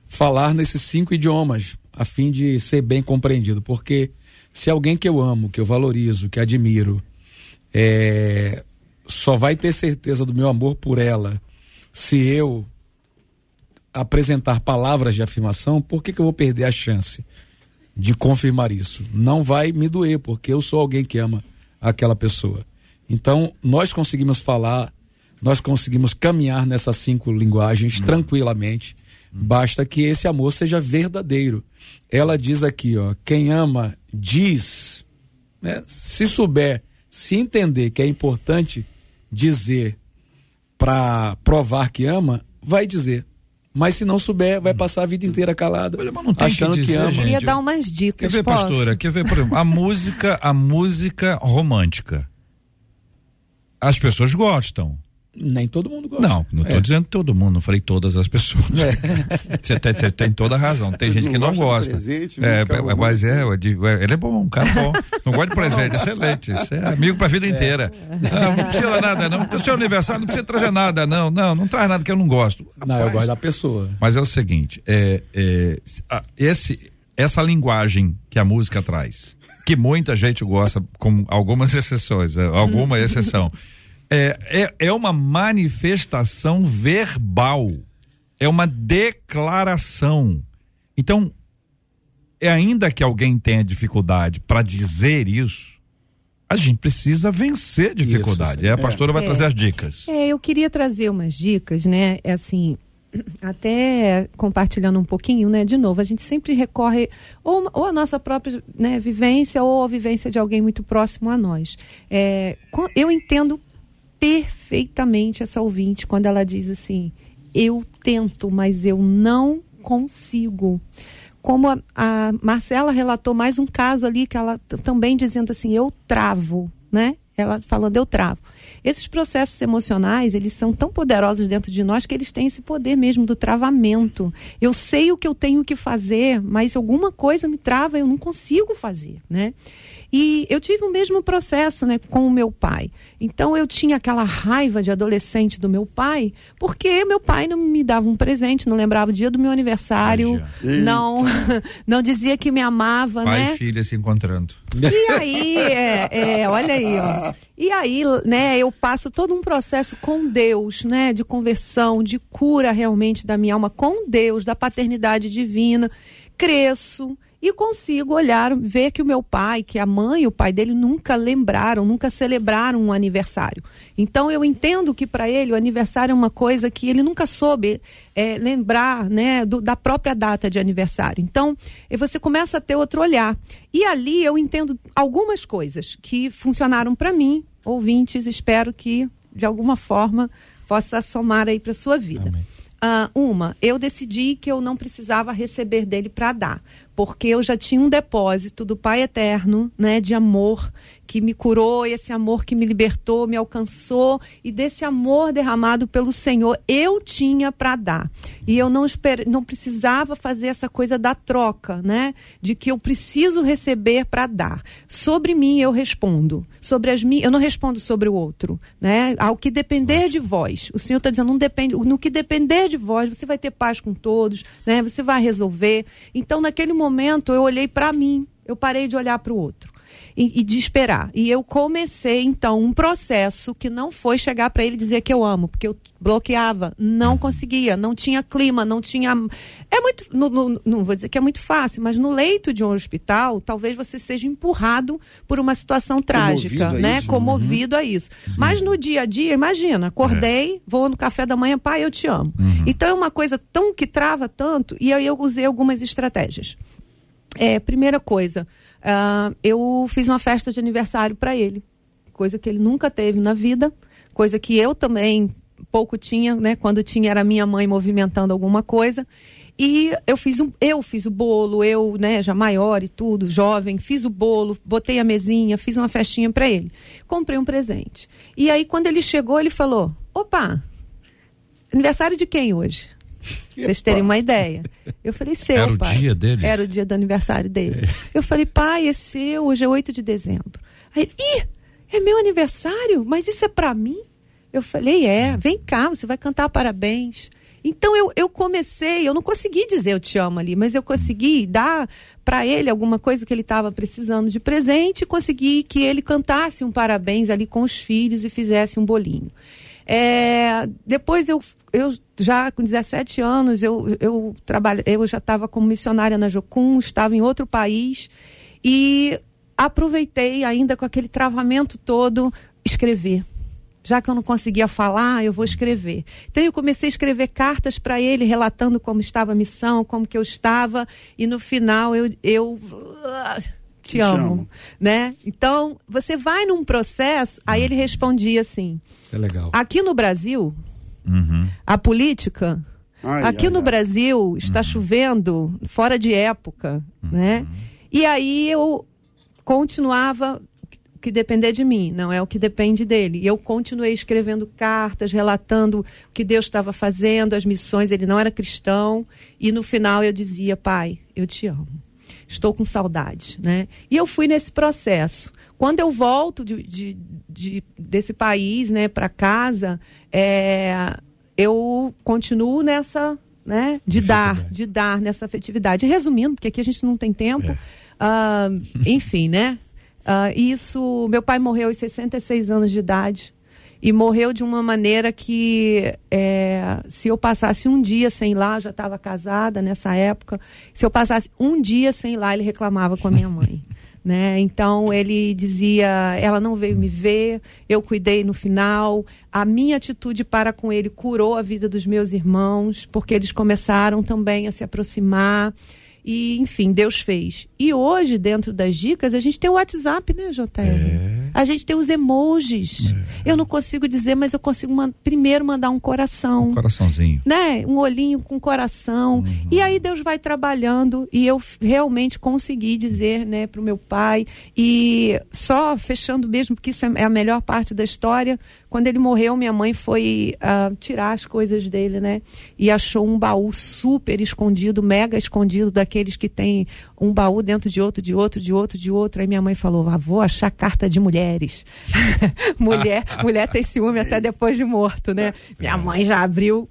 falar nesses cinco idiomas a fim de ser bem compreendido, porque se alguém que eu amo, que eu valorizo, que admiro, é, só vai ter certeza do meu amor por ela se eu apresentar palavras de afirmação, por que, que eu vou perder a chance de confirmar isso? Não vai me doer, porque eu sou alguém que ama aquela pessoa. Então, nós conseguimos falar, nós conseguimos caminhar nessas cinco linguagens hum. tranquilamente. Basta que esse amor seja verdadeiro. Ela diz aqui, ó, quem ama diz, né? Se souber, se entender que é importante dizer para provar que ama, vai dizer. Mas se não souber, vai passar a vida inteira calada, Olha, achando que, dizer, que ama. Eu queria dar umas dicas. Quer ver, posso? pastora? Quer ver, por exemplo, a música, a música romântica. As pessoas gostam. Nem todo mundo gosta. Não, não estou é. dizendo todo mundo, não falei todas as pessoas. É. Você tem, tem, toda a razão. Tem gente que não gosta. Presente, é, mas é, ele é bom, um cara bom. Não gosta de presente, excelente. Você é amigo para a vida inteira. Não, não precisa nada, não. O seu aniversário não precisa trazer nada, não. Não, não traz nada que eu não gosto. Rapaz, não, eu gosto da pessoa. Mas é o seguinte, é, é, esse, essa linguagem que a música traz, que muita gente gosta, com algumas exceções, é, alguma exceção é, é, é uma manifestação verbal, é uma declaração. Então, é ainda que alguém tenha dificuldade para dizer isso, a gente precisa vencer dificuldade. Isso, e a pastora é. vai trazer as dicas. É, eu queria trazer umas dicas, né? É assim, até compartilhando um pouquinho, né? De novo, a gente sempre recorre ou, ou a nossa própria né, vivência ou a vivência de alguém muito próximo a nós. É, eu entendo perfeitamente essa ouvinte quando ela diz assim: eu tento, mas eu não consigo. Como a, a Marcela relatou mais um caso ali que ela também dizendo assim: eu travo, né? Ela falando eu travo. Esses processos emocionais, eles são tão poderosos dentro de nós que eles têm esse poder mesmo do travamento. Eu sei o que eu tenho que fazer, mas alguma coisa me trava, eu não consigo fazer, né? E eu tive o mesmo processo né, com o meu pai. Então eu tinha aquela raiva de adolescente do meu pai, porque meu pai não me dava um presente, não lembrava o dia do meu aniversário, não não dizia que me amava, pai né? Pai e filha se encontrando. E aí, é, é, olha aí, ó. E aí, né, eu passo todo um processo com Deus, né, de conversão, de cura realmente da minha alma com Deus, da paternidade divina. Cresço, e consigo olhar, ver que o meu pai, que a mãe e o pai dele nunca lembraram, nunca celebraram um aniversário. Então eu entendo que para ele o aniversário é uma coisa que ele nunca soube é, lembrar, né, do, da própria data de aniversário. Então você começa a ter outro olhar. E ali eu entendo algumas coisas que funcionaram para mim, ouvintes, espero que de alguma forma possa somar aí para sua vida. Amém. Uh, uma, eu decidi que eu não precisava receber dele para dar, porque eu já tinha um depósito do Pai Eterno, né, de amor que me curou, esse amor que me libertou, me alcançou e desse amor derramado pelo Senhor eu tinha para dar. E eu não esper, não precisava fazer essa coisa da troca, né? De que eu preciso receber para dar. Sobre mim eu respondo, sobre as minhas, eu não respondo sobre o outro, né? Ao que depender de vós. O Senhor está dizendo, não depende, no que depender de vós, você vai ter paz com todos, né? Você vai resolver. Então naquele momento eu olhei para mim, eu parei de olhar para o outro e, e de esperar. E eu comecei, então, um processo que não foi chegar para ele dizer que eu amo, porque eu bloqueava, não conseguia, não tinha clima, não tinha. É muito. No, no, não vou dizer que é muito fácil, mas no leito de um hospital, talvez você seja empurrado por uma situação trágica, Comovido né? Isso. Comovido uhum. a isso. Sim. Mas no dia a dia, imagina, acordei, é. vou no café da manhã, pai, eu te amo. Uhum. Então é uma coisa tão que trava tanto, e aí eu usei algumas estratégias. É, primeira coisa, uh, eu fiz uma festa de aniversário para ele, coisa que ele nunca teve na vida, coisa que eu também pouco tinha, né? Quando tinha era minha mãe movimentando alguma coisa. E eu fiz um, eu fiz o bolo, eu, né, já maior e tudo, jovem, fiz o bolo, botei a mesinha, fiz uma festinha para ele. Comprei um presente. E aí quando ele chegou, ele falou: "Opa, aniversário de quem hoje?" Pra vocês terem uma ideia. Eu falei, seu, Era pai. o dia dele? Era o dia do aniversário dele. É. Eu falei, pai, é seu, hoje é 8 de dezembro. Aí ih, é meu aniversário? Mas isso é para mim? Eu falei, é, vem cá, você vai cantar parabéns. Então eu, eu comecei, eu não consegui dizer eu te amo ali, mas eu consegui dar para ele alguma coisa que ele estava precisando de presente e consegui que ele cantasse um parabéns ali com os filhos e fizesse um bolinho. É, depois eu, eu já com 17 anos eu, eu trabalho, eu já estava como missionária na Jocum, estava em outro país e aproveitei ainda com aquele travamento todo escrever já que eu não conseguia falar, eu vou escrever. Então eu comecei a escrever cartas para ele, relatando como estava a missão, como que eu estava, e no final eu, eu te, te amo, amo, né? Então você vai num processo, aí ele respondia assim. Isso é legal. Aqui no Brasil, uhum. a política, ai, aqui ai, no ai. Brasil está uhum. chovendo fora de época, né? uhum. né? E aí eu continuava que depender de mim, não é o que depende dele. E eu continuei escrevendo cartas, relatando o que Deus estava fazendo, as missões. Ele não era cristão. E no final eu dizia: Pai, eu te amo. Estou com saudade. Né? E eu fui nesse processo. Quando eu volto de, de, de desse país né, para casa, é, eu continuo nessa. Né, de dar, de dar nessa afetividade. Resumindo, porque aqui a gente não tem tempo, é. uh, enfim, né? Uh, isso, meu pai morreu aos 66 anos de idade e morreu de uma maneira que é, se eu passasse um dia sem ir lá, já estava casada nessa época, se eu passasse um dia sem ir lá, ele reclamava com a minha mãe. Né? Então ele dizia, ela não veio me ver, eu cuidei no final. A minha atitude para com ele curou a vida dos meus irmãos, porque eles começaram também a se aproximar. E, enfim, Deus fez. E hoje, dentro das dicas, a gente tem o WhatsApp, né, JR? É. A gente tem os emojis. É. Eu não consigo dizer, mas eu consigo man primeiro mandar um coração. Um coraçãozinho. Né? Um olhinho com coração. Uhum. E aí Deus vai trabalhando e eu realmente consegui dizer, né, pro meu pai. E só fechando mesmo, porque isso é a melhor parte da história, quando ele morreu, minha mãe foi uh, tirar as coisas dele, né? E achou um baú super escondido, mega escondido, daqueles que tem um baú dentro de outro, de outro, de outro, de outro. Aí minha mãe falou: ah, vou achar carta de mulheres. mulher, mulher tem ciúme até depois de morto, né? Minha mãe já abriu.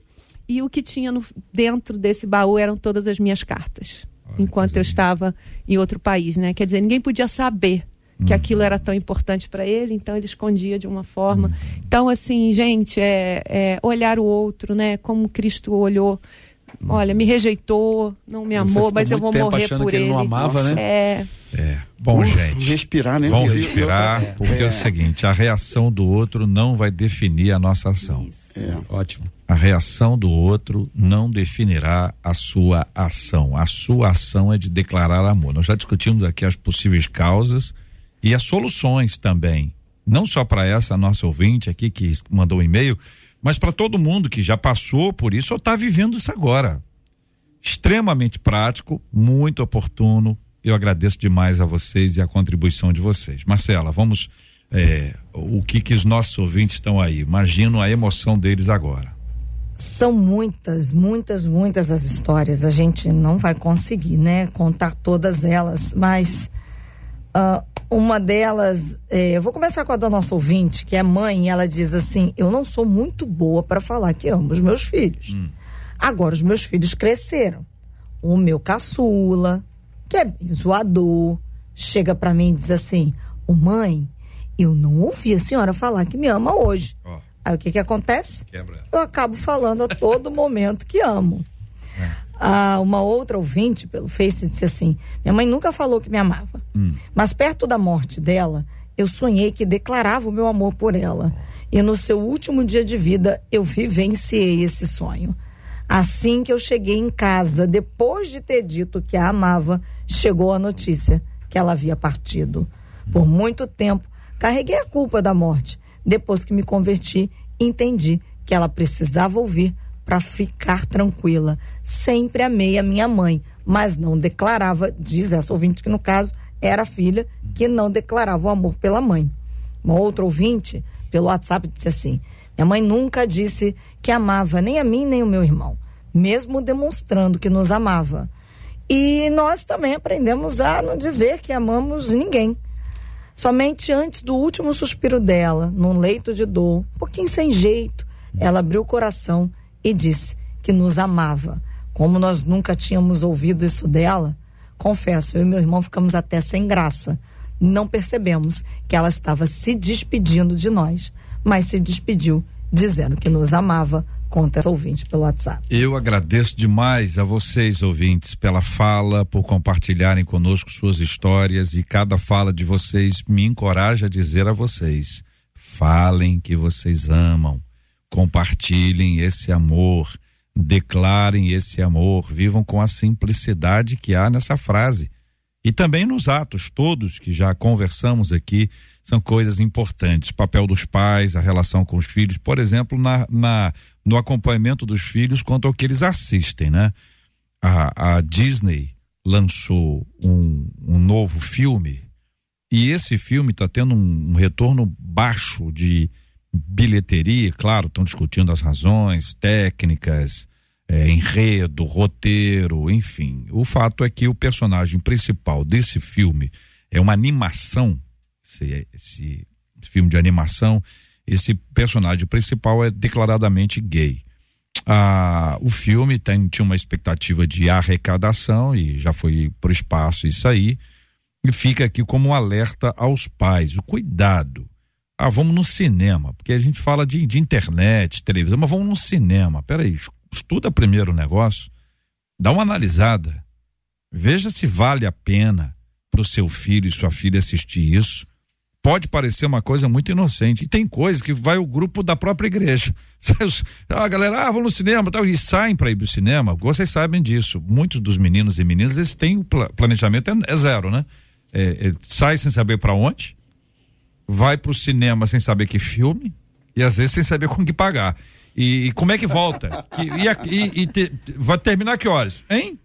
E o que tinha no, dentro desse baú eram todas as minhas cartas. enquanto eu estava em outro país, né? Quer dizer, ninguém podia saber que aquilo era tão importante para ele, então ele escondia de uma forma. Uhum. Então, assim, gente, é, é, olhar o outro, né? Como Cristo olhou. Olha, me rejeitou, não me amou, mas eu vou morrer por ele. ele. não amava, né? É. É. Bom, gente. Respirar, né? Vamos respirar, é. porque é. é. o seguinte: a reação do outro não vai definir a nossa ação. É. Ótimo. A reação do outro não definirá a sua ação. A sua ação é de declarar amor. Nós já discutimos aqui as possíveis causas e as soluções também. Não só para essa nossa ouvinte aqui que mandou um e-mail, mas para todo mundo que já passou por isso ou está vivendo isso agora. Extremamente prático, muito oportuno. Eu agradeço demais a vocês e a contribuição de vocês. Marcela, vamos. É, o que, que os nossos ouvintes estão aí? Imagino a emoção deles agora. São muitas, muitas, muitas as histórias. A gente não vai conseguir, né, contar todas elas, mas uh, uma delas, é, eu vou começar com a da nossa ouvinte, que é mãe, e ela diz assim: Eu não sou muito boa para falar que amo os meus filhos. Hum. Agora, os meus filhos cresceram. O meu caçula, que é zoador, chega para mim e diz assim: Ô oh, mãe, eu não ouvi a senhora falar que me ama hoje. Oh. Aí o que que acontece? Quebra. Eu acabo falando a todo momento que amo. Ah, uma outra ouvinte pelo Face disse assim: Minha mãe nunca falou que me amava, hum. mas perto da morte dela, eu sonhei que declarava o meu amor por ela. E no seu último dia de vida, eu vivenciei esse sonho. Assim que eu cheguei em casa, depois de ter dito que a amava, chegou a notícia que ela havia partido. Por muito tempo, carreguei a culpa da morte. Depois que me converti, entendi que ela precisava ouvir para ficar tranquila. Sempre amei a minha mãe, mas não declarava, diz essa ouvinte que no caso era a filha, que não declarava o amor pela mãe. Uma outra ouvinte, pelo WhatsApp, disse assim: Minha mãe nunca disse que amava nem a mim nem o meu irmão, mesmo demonstrando que nos amava. E nós também aprendemos a não dizer que amamos ninguém. Somente antes do último suspiro dela, num leito de dor, um pouquinho sem jeito, ela abriu o coração e disse: que nos amava. Como nós nunca tínhamos ouvido isso dela, confesso, eu e meu irmão ficamos até sem graça. Não percebemos que ela estava se despedindo de nós, mas se despediu dizendo que nos amava, conta ouvinte pelo WhatsApp. Eu agradeço demais a vocês, ouvintes, pela fala, por compartilharem conosco suas histórias e cada fala de vocês me encoraja a dizer a vocês: falem que vocês amam, compartilhem esse amor, declarem esse amor, vivam com a simplicidade que há nessa frase. E também nos atos todos que já conversamos aqui, são coisas importantes. O papel dos pais, a relação com os filhos, por exemplo, na, na no acompanhamento dos filhos quanto ao que eles assistem, né? A, a Disney lançou um, um, novo filme e esse filme está tendo um, um, retorno baixo de bilheteria, claro, estão discutindo as razões técnicas, é, enredo, roteiro, enfim. O fato é que o personagem principal desse filme é uma animação, esse, esse filme de animação, esse personagem principal é declaradamente gay. Ah, o filme tem, tinha uma expectativa de arrecadação e já foi para o espaço isso aí. E fica aqui como um alerta aos pais: o cuidado. Ah, vamos no cinema, porque a gente fala de, de internet, televisão, mas vamos no cinema. Peraí, estuda primeiro o negócio, dá uma analisada, veja se vale a pena para o seu filho e sua filha assistir isso pode parecer uma coisa muito inocente. E tem coisa que vai o grupo da própria igreja. A galera, ah, vamos no cinema, tal, e saem para ir pro cinema. Vocês sabem disso. Muitos dos meninos e meninas, eles têm planejamento é, é zero, né? É, é, sai sem saber para onde, vai pro cinema sem saber que filme e às vezes sem saber com que pagar. E, e como é que volta? Que, e, e, te, vai terminar que horas? Hein?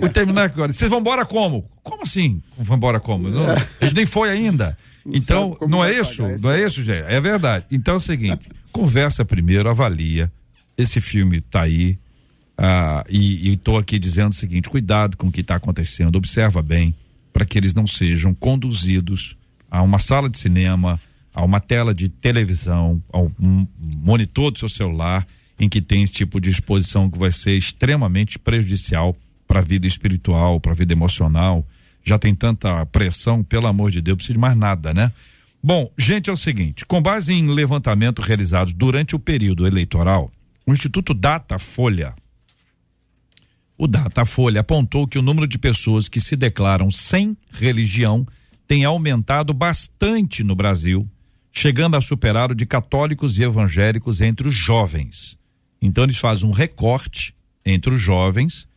Vou terminar que horas? Vocês vão embora como? Como assim? Vão embora como? Não, a gente nem foi ainda. Então, não é isso? Não é isso, Gé? É verdade. Então é o seguinte: conversa primeiro, avalia. Esse filme tá aí. Ah, e estou aqui dizendo o seguinte: cuidado com o que está acontecendo, observa bem, para que eles não sejam conduzidos a uma sala de cinema, a uma tela de televisão, a um monitor do seu celular, em que tem esse tipo de exposição que vai ser extremamente prejudicial para a vida espiritual, para a vida emocional já tem tanta pressão, pelo amor de Deus, não precisa de mais nada, né? Bom, gente, é o seguinte: com base em levantamento realizados durante o período eleitoral, o Instituto Datafolha, o Datafolha apontou que o número de pessoas que se declaram sem religião tem aumentado bastante no Brasil, chegando a superar o de católicos e evangélicos entre os jovens. Então eles fazem um recorte entre os jovens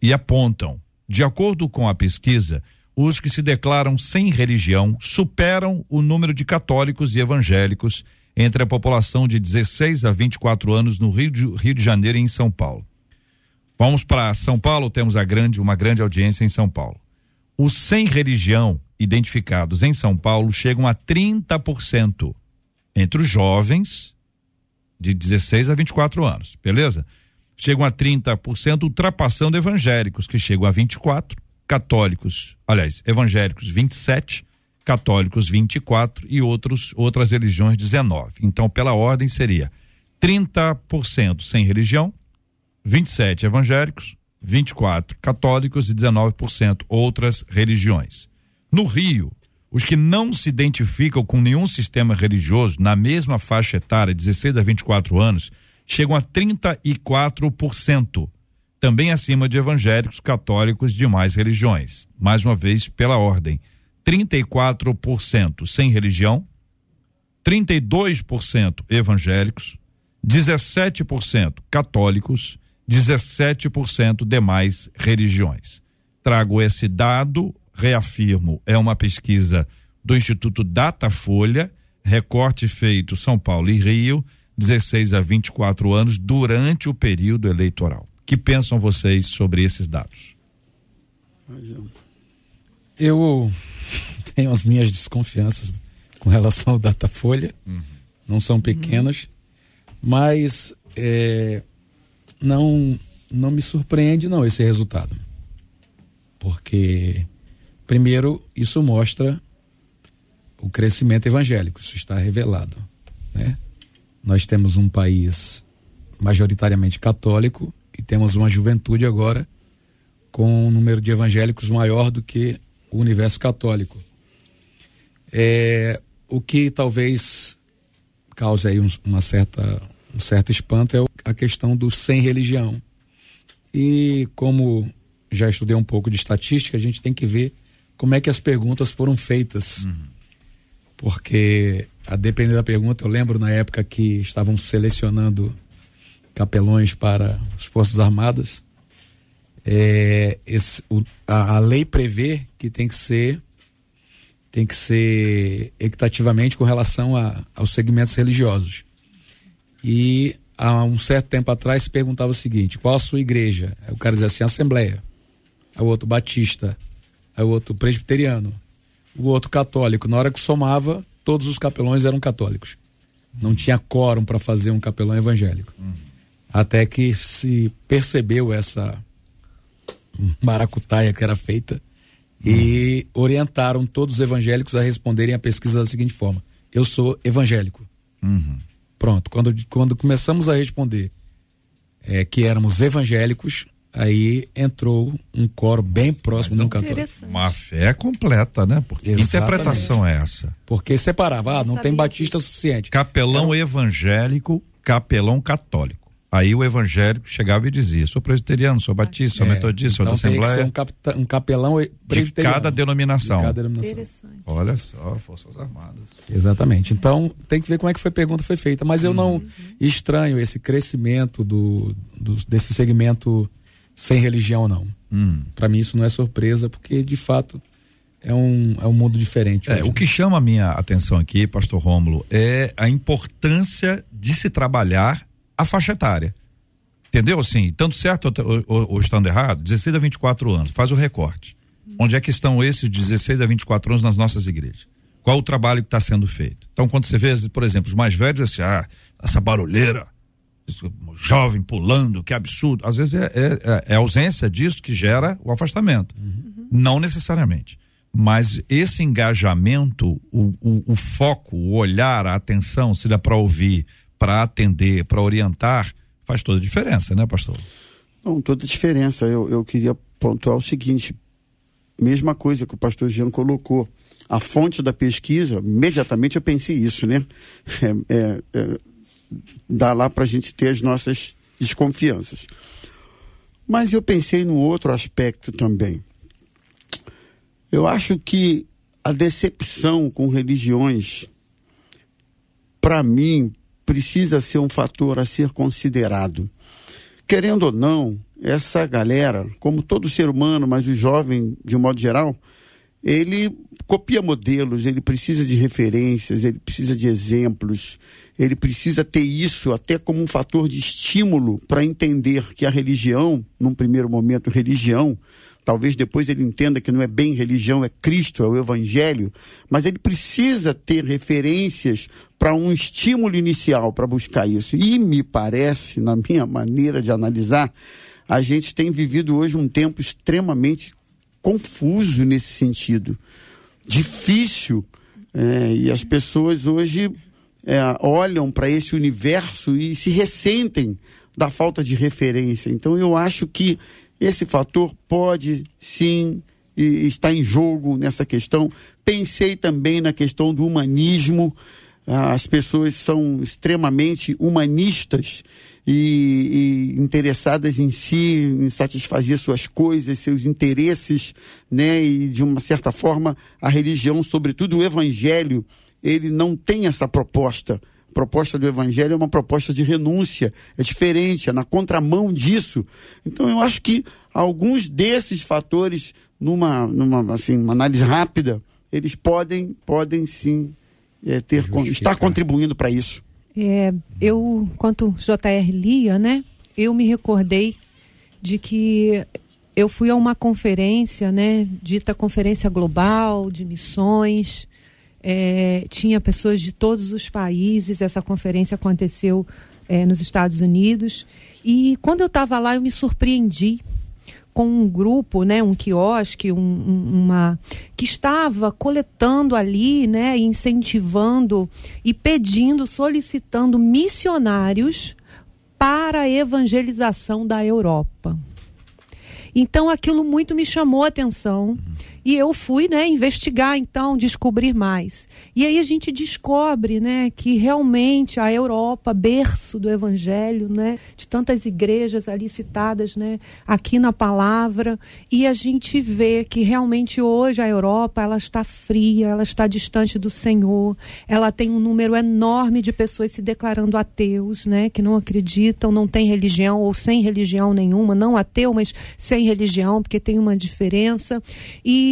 e apontam de acordo com a pesquisa, os que se declaram sem religião superam o número de católicos e evangélicos entre a população de 16 a 24 anos no Rio de, Rio de Janeiro e em São Paulo. Vamos para São Paulo, temos grande, uma grande audiência em São Paulo. Os sem religião identificados em São Paulo chegam a 30% entre os jovens de 16 a 24 anos, beleza? chegam a 30%, ultrapassando evangélicos, que chegam a 24, católicos, aliás, evangélicos 27, católicos 24 e outros outras religiões 19. Então, pela ordem seria 30% sem religião, 27 evangélicos, 24 católicos e 19% outras religiões. No Rio, os que não se identificam com nenhum sistema religioso na mesma faixa etária, 16 a 24 anos, chegam a 34%, também acima de evangélicos, católicos e demais religiões. Mais uma vez, pela ordem: 34% sem religião, 32% evangélicos, 17% católicos, 17% demais religiões. Trago esse dado, reafirmo, é uma pesquisa do Instituto Datafolha, recorte feito São Paulo e Rio, 16 a 24 anos durante o período eleitoral. O que pensam vocês sobre esses dados? Eu tenho as minhas desconfianças com relação ao Datafolha, uhum. não são pequenas, mas é, não não me surpreende não esse resultado, porque primeiro isso mostra o crescimento evangélico, isso está revelado, né? Nós temos um país majoritariamente católico e temos uma juventude agora com um número de evangélicos maior do que o universo católico. É, o que talvez cause aí um, uma certa, um certo espanto é a questão do sem religião. E como já estudei um pouco de estatística, a gente tem que ver como é que as perguntas foram feitas. Uhum. Porque, a depender da pergunta, eu lembro na época que estavam selecionando capelões para as Forças Armadas, é, esse, o, a, a, lei prevê que tem que ser tem que ser equitativamente com relação a, aos segmentos religiosos. E há um certo tempo atrás se perguntava o seguinte: qual a sua igreja? Aí o cara dizia assim: Assembleia. O outro Batista. Aí o outro Presbiteriano. O outro Católico. Na hora que somava, todos os capelões eram católicos. Não tinha quórum para fazer um capelão evangélico. Uhum. Até que se percebeu essa maracutaia que era feita uhum. e orientaram todos os evangélicos a responderem a pesquisa da seguinte forma: Eu sou evangélico. Uhum. Pronto. Quando, quando começamos a responder é, que éramos evangélicos, aí entrou um coro bem próximo do católico. Uma fé completa, né? Porque Exatamente. interpretação é essa? Porque separava, ah, não tem batista suficiente. Capelão evangélico, capelão católico. Aí o evangélico chegava e dizia: sou presbiteriano, sou batista, sou é, metodista, então sou da Assembleia. um, capta, um capelão de cada denominação. De cada denominação. Olha só, Forças Armadas. Exatamente. Então tem que ver como é que foi a pergunta foi feita. Mas eu uhum. não estranho esse crescimento do, do, desse segmento sem religião, não. Hum. Para mim isso não é surpresa, porque de fato é um, é um mundo diferente. É, o que chama a minha atenção aqui, pastor Rômulo, é a importância de se trabalhar a faixa etária. Entendeu? Assim, tanto certo ou, ou, ou, estando errado, 16 a 24 anos, faz o recorte. Onde é que estão esses 16 a 24 anos nas nossas igrejas? Qual o trabalho que está sendo feito? Então, quando você vê, por exemplo, os mais velhos, assim, ah, essa barulheira, jovem pulando, que absurdo. Às vezes é, é, é, a ausência disso que gera o afastamento. Uhum. Não necessariamente. Mas esse engajamento, o, o, o foco, o olhar, a atenção, se dá para ouvir, para atender, para orientar, faz toda a diferença, né, pastor? Não, toda a diferença. Eu, eu queria pontuar o seguinte: mesma coisa que o pastor Jean colocou. A fonte da pesquisa, imediatamente eu pensei isso, né? É, é, é, dá lá para a gente ter as nossas desconfianças. Mas eu pensei num outro aspecto também. Eu acho que a decepção com religiões, para mim, precisa ser um fator a ser considerado. Querendo ou não, essa galera, como todo ser humano, mas o jovem de um modo geral, ele copia modelos, ele precisa de referências, ele precisa de exemplos, ele precisa ter isso até como um fator de estímulo para entender que a religião, num primeiro momento, religião, Talvez depois ele entenda que não é bem religião, é Cristo, é o Evangelho, mas ele precisa ter referências para um estímulo inicial para buscar isso. E me parece, na minha maneira de analisar, a gente tem vivido hoje um tempo extremamente confuso nesse sentido, difícil, é, e as pessoas hoje é, olham para esse universo e se ressentem da falta de referência. Então eu acho que esse fator pode sim estar em jogo nessa questão. Pensei também na questão do humanismo. Ah, as pessoas são extremamente humanistas e, e, interessadas em si, em satisfazer suas coisas, seus interesses, né? E de uma certa forma a religião, sobretudo o evangelho, ele não tem essa proposta proposta do Evangelho é uma proposta de renúncia, é diferente, é na contramão disso. Então eu acho que alguns desses fatores, numa, numa assim, uma análise rápida, eles podem, podem sim é, ter, estar contribuindo para isso. É, eu, quanto JR lia, né, eu me recordei de que eu fui a uma conferência, né, dita Conferência Global de Missões, é, tinha pessoas de todos os países. Essa conferência aconteceu é, nos Estados Unidos. E quando eu estava lá, eu me surpreendi com um grupo, né, um quiosque, um, uma que estava coletando ali, né, incentivando e pedindo, solicitando missionários para a evangelização da Europa. Então aquilo muito me chamou a atenção. E eu fui, né, investigar então, descobrir mais. E aí a gente descobre, né, que realmente a Europa, berço do evangelho, né, de tantas igrejas ali citadas, né, aqui na palavra, e a gente vê que realmente hoje a Europa, ela está fria, ela está distante do Senhor. Ela tem um número enorme de pessoas se declarando ateus, né, que não acreditam, não tem religião ou sem religião nenhuma, não ateu, mas sem religião, porque tem uma diferença. E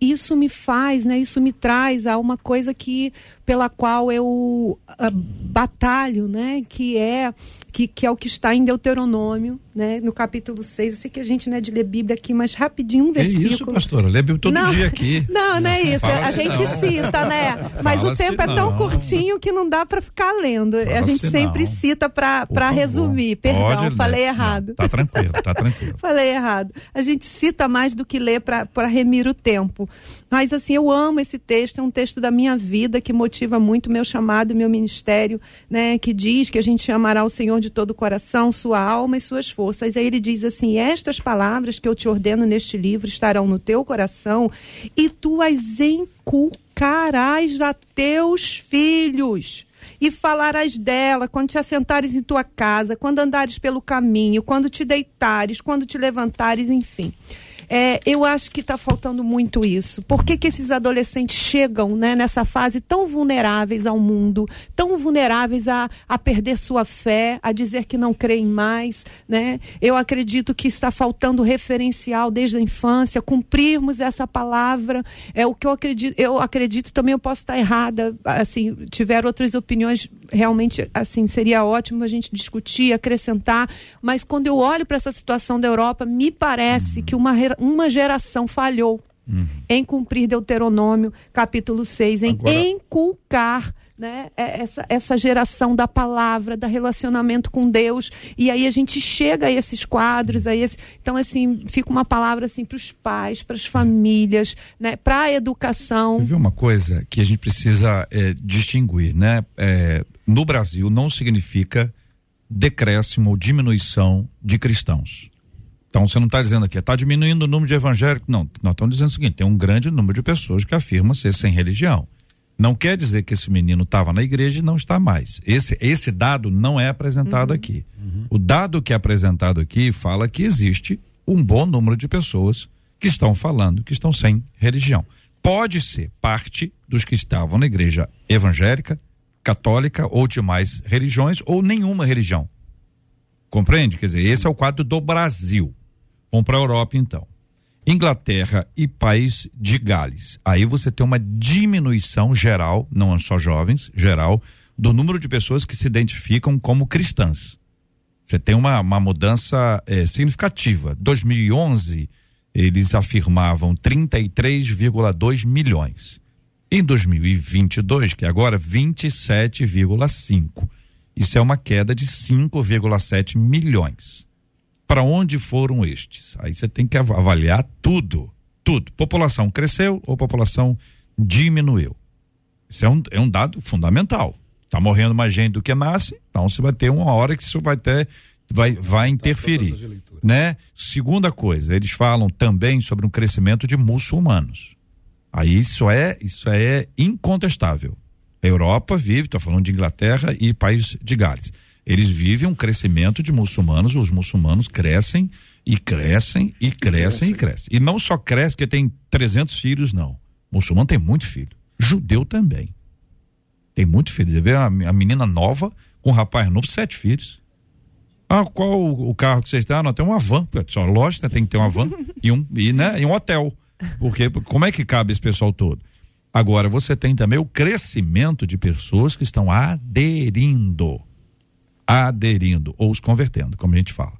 isso me faz, né, isso me traz a uma coisa que pela qual eu uh, batalho, né, que é que, que é o que está em Deuteronômio, né, no capítulo 6. Eu sei que a gente não é de ler Bíblia aqui, mas rapidinho um versículo. É isso, pastora, lê Bíblia todo não, dia aqui. Não, não é isso. Fala a gente não. cita, né? Mas Fala o tempo é tão curtinho que não dá para ficar lendo. Fala a gente sempre não. cita para resumir. Perdão, Pode, falei errado. Não, tá tranquilo, tá tranquilo. falei errado. A gente cita mais do que lê para remir o tempo. Mas assim, eu amo esse texto, é um texto da minha vida que motiva muito meu chamado, meu ministério, né, que diz que a gente chamará o Senhor de todo o coração, sua alma e suas forças. Aí ele diz assim: "Estas palavras que eu te ordeno neste livro estarão no teu coração e tu as inculcarás a teus filhos." e falarás dela quando te assentares em tua casa, quando andares pelo caminho, quando te deitares, quando te levantares, enfim. É, eu acho que está faltando muito isso. Por que, que esses adolescentes chegam né, nessa fase tão vulneráveis ao mundo, tão vulneráveis a, a perder sua fé, a dizer que não creem mais? Né? Eu acredito que está faltando referencial desde a infância, cumprirmos essa palavra. É o que eu acredito. Eu acredito também, eu posso estar errada. Assim, tiver outras opiniões, realmente assim seria ótimo a gente discutir, acrescentar. Mas quando eu olho para essa situação da Europa, me parece que uma uma geração falhou uhum. em cumprir Deuteronômio, capítulo 6, em Agora... inculcar né, é, essa, essa geração da palavra, da relacionamento com Deus. E aí a gente chega a esses quadros, a esse, então assim, fica uma palavra assim para os pais, para as famílias, né, para a educação. Viu uma coisa que a gente precisa é, distinguir, né? É, no Brasil não significa decréscimo ou diminuição de cristãos. Então você não está dizendo aqui, está diminuindo o número de evangélicos. Não, nós estamos dizendo o seguinte: tem um grande número de pessoas que afirmam ser sem religião. Não quer dizer que esse menino estava na igreja e não está mais. Esse, esse dado não é apresentado uhum. aqui. Uhum. O dado que é apresentado aqui fala que existe um bom número de pessoas que estão falando que estão sem religião. Pode ser parte dos que estavam na igreja evangélica, católica ou de mais religiões ou nenhuma religião. Compreende? Quer dizer, Sim. esse é o quadro do Brasil. Vamos para a Europa então. Inglaterra e País de Gales. Aí você tem uma diminuição geral, não só jovens, geral, do número de pessoas que se identificam como cristãs. Você tem uma, uma mudança é, significativa. 2011, eles afirmavam 33,2 milhões. Em 2022, que é agora 27,5. Isso é uma queda de 5,7 milhões para onde foram estes? Aí você tem que avaliar tudo, tudo. População cresceu ou população diminuiu? Isso é um, é um dado fundamental. Está morrendo mais gente do que nasce, então você vai ter uma hora que isso vai ter, vai, vai tá, interferir, né? Segunda coisa, eles falam também sobre um crescimento de muçulmanos. Aí isso é, isso é incontestável. A Europa vive, estou falando de Inglaterra e país de Gales eles vivem um crescimento de muçulmanos, os muçulmanos crescem e crescem e crescem e crescem. E não só cresce porque tem 300 filhos, não. Muçulmano tem muito filho. Judeu também. Tem muito filho. Você vê a, a menina nova com um rapaz novo, sete filhos. Ah, qual o, o carro que vocês têm? Ah, não, tem uma van. Só lógico, né? tem que ter uma van e um, e, né, e um hotel. Porque como é que cabe esse pessoal todo? Agora, você tem também o crescimento de pessoas que estão aderindo aderindo ou os convertendo, como a gente fala.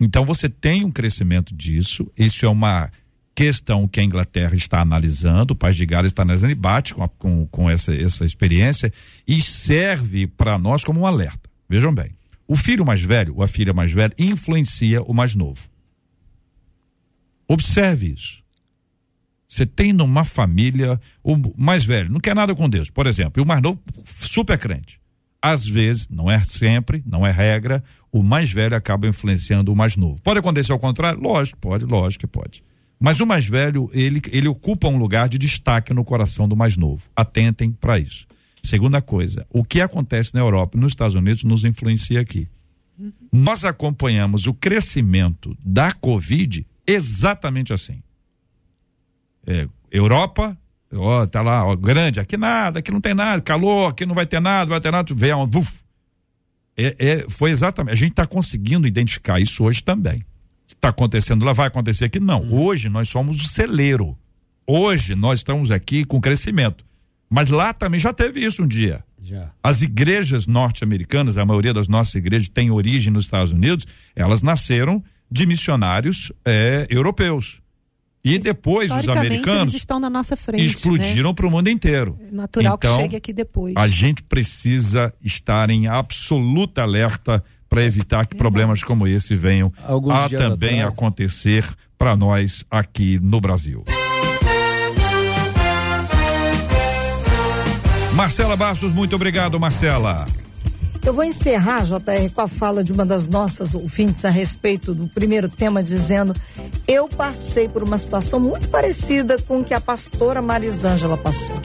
Então você tem um crescimento disso, isso é uma questão que a Inglaterra está analisando, o País de Gales está analisando e bate com, a, com, com essa, essa experiência e serve para nós como um alerta. Vejam bem, o filho mais velho ou a filha mais velha influencia o mais novo. Observe isso. Você tem numa família o mais velho, não quer nada com Deus, por exemplo, e o mais novo, super crente. Às vezes, não é sempre, não é regra, o mais velho acaba influenciando o mais novo. Pode acontecer ao contrário? Lógico, pode, lógico que pode. Mas o mais velho, ele, ele ocupa um lugar de destaque no coração do mais novo. Atentem para isso. Segunda coisa, o que acontece na Europa e nos Estados Unidos nos influencia aqui. Nós acompanhamos o crescimento da Covid exatamente assim. É, Europa, ó, tá lá, ó, grande, aqui nada, aqui não tem nada, calor, aqui não vai ter nada, vai ter nada, vem um, uf. É, é, foi exatamente, a gente está conseguindo identificar isso hoje também. Está acontecendo lá, vai acontecer aqui? Não. Hum. Hoje nós somos o celeiro. Hoje nós estamos aqui com crescimento. Mas lá também já teve isso um dia. Já. As igrejas norte-americanas, a maioria das nossas igrejas tem origem nos Estados Unidos, elas nasceram de missionários é, europeus. E depois os americanos eles estão na nossa frente, explodiram né? para o mundo inteiro. É natural então, que chegue aqui depois. A gente precisa estar em absoluta alerta para evitar que problemas como esse venham Alguns a também atrás. acontecer para nós aqui no Brasil. Marcela Bastos, muito obrigado, Marcela. Eu vou encerrar, JR, com a fala de uma das nossas ouvintes a respeito do primeiro tema, dizendo: Eu passei por uma situação muito parecida com que a pastora Marisângela passou.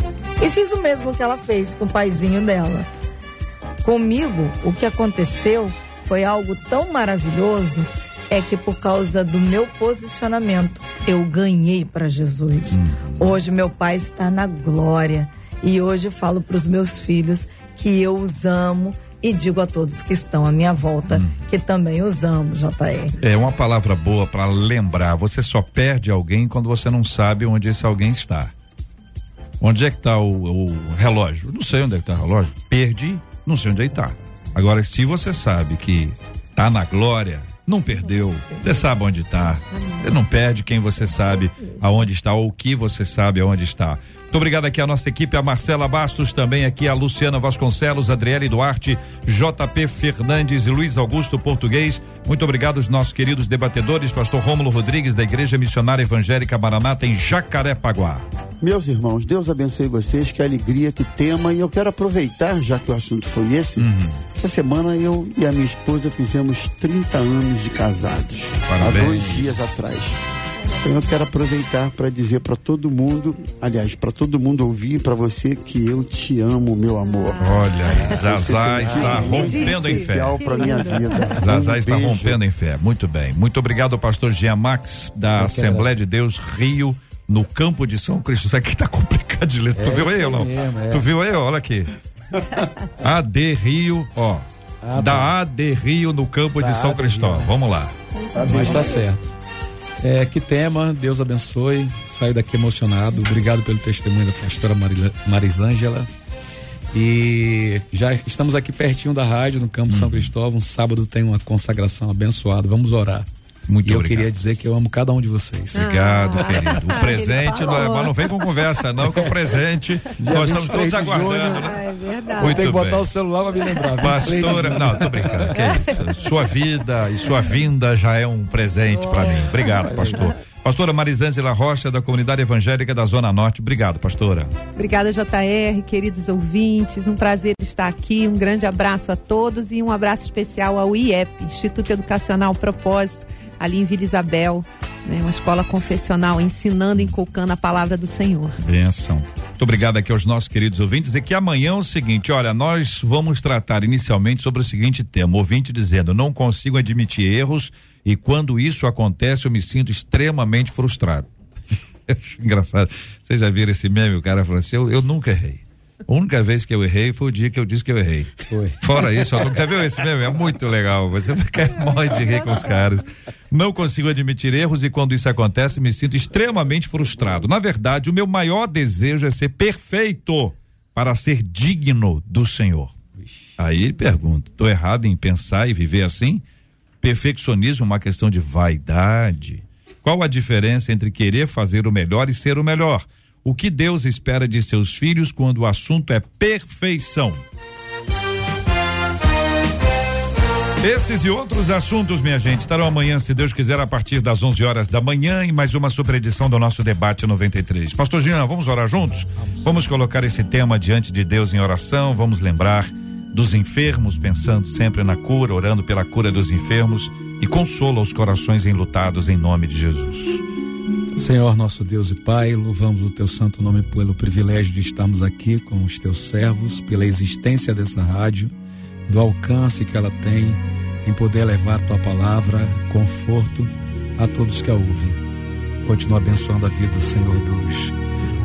E fiz o mesmo que ela fez com o paizinho dela. Comigo, o que aconteceu foi algo tão maravilhoso é que por causa do meu posicionamento eu ganhei para Jesus. Hum. Hoje meu pai está na glória e hoje falo para os meus filhos que eu os amo e digo a todos que estão à minha volta hum. que também os amo, JR. É uma palavra boa para lembrar. Você só perde alguém quando você não sabe onde esse alguém está. Onde é que está o, o, relógio? Não sei onde é que está o relógio. Perdi, não sei onde é está. Agora, se você sabe que está na glória, não perdeu. Você sabe onde está. Você não perde quem você sabe aonde está ou o que você sabe aonde está. Muito obrigado aqui a nossa equipe, a Marcela Bastos, também aqui a Luciana Vasconcelos, Adriele Duarte, JP Fernandes e Luiz Augusto Português. Muito obrigado aos nossos queridos debatedores, pastor Rômulo Rodrigues, da Igreja Missionária Evangélica Maranata, em Jacarepaguá. Meus irmãos, Deus abençoe vocês, que alegria, que tema, e eu quero aproveitar, já que o assunto foi esse, uhum. essa semana eu e a minha esposa fizemos 30 anos de casados. Parabéns. Há dois dias atrás. Então eu quero aproveitar para dizer para todo mundo, aliás, para todo mundo ouvir para você que eu te amo, meu amor. Olha, Zazá está rompendo em fé. Para minha vida. Zazá um está beijo. rompendo em fé. Muito bem. Muito obrigado, pastor Jean Max da eu Assembleia quero. de Deus Rio no campo de São Cristo. Isso aqui está complicado de ler. É tu viu aí não? Mesmo, é. Tu viu aí? Olha aqui. AD Rio, ó. Ah, da AD Rio no campo da de São Cristóvão. Vamos lá. Mas está certo. É, que tema, Deus abençoe. Saio daqui emocionado. Obrigado pelo testemunho da pastora Marisângela. E já estamos aqui pertinho da rádio, no Campo hum. São Cristóvão. Sábado tem uma consagração abençoada. Vamos orar. Muito e obrigado. eu queria dizer que eu amo cada um de vocês. Obrigado, ah. querido. O presente, não, mas não vem com conversa, não, que o presente nós estamos todos aguardando. Né? Ah, é verdade. Muito tem que botar o celular para me lembrar. Pastora, não, tô brincando, que é isso. Sua vida e sua vinda já é um presente para mim. Obrigado, pastor. Pastora Marisângela Rocha, da Comunidade Evangélica da Zona Norte. Obrigado, pastora. Obrigada, JR, queridos ouvintes. Um prazer estar aqui. Um grande abraço a todos e um abraço especial ao IEP, Instituto Educacional Propósito ali em Vila Isabel, né, uma escola confessional, ensinando e inculcando a palavra do Senhor. Benção. Muito obrigado aqui aos nossos queridos ouvintes. E que amanhã é o seguinte: olha, nós vamos tratar inicialmente sobre o seguinte tema. Ouvinte dizendo: não consigo admitir erros e quando isso acontece eu me sinto extremamente frustrado. Engraçado. Vocês já viram esse meme? O cara falou assim: eu, eu nunca errei. A única vez que eu errei foi o dia que eu disse que eu errei. Foi. Fora isso, eu nunca viu esse mesmo? É muito legal. Você fica morre de rir com os caras. Não consigo admitir erros e quando isso acontece me sinto extremamente frustrado. Na verdade, o meu maior desejo é ser perfeito para ser digno do Senhor. Aí pergunto, estou errado em pensar e viver assim? Perfeccionismo é uma questão de vaidade. Qual a diferença entre querer fazer o melhor e ser o melhor? O que Deus espera de seus filhos quando o assunto é perfeição? Esses e outros assuntos, minha gente, estarão amanhã, se Deus quiser, a partir das 11 horas da manhã, em mais uma super edição do nosso debate 93. Pastor Jean, vamos orar juntos? Vamos colocar esse tema diante de Deus em oração, vamos lembrar dos enfermos, pensando sempre na cura, orando pela cura dos enfermos e consola os corações enlutados em nome de Jesus. Senhor nosso Deus e Pai, louvamos o teu santo nome pelo privilégio de estarmos aqui com os teus servos, pela existência dessa rádio, do alcance que ela tem em poder levar tua palavra, conforto a todos que a ouvem. Continua abençoando a vida, Senhor, dos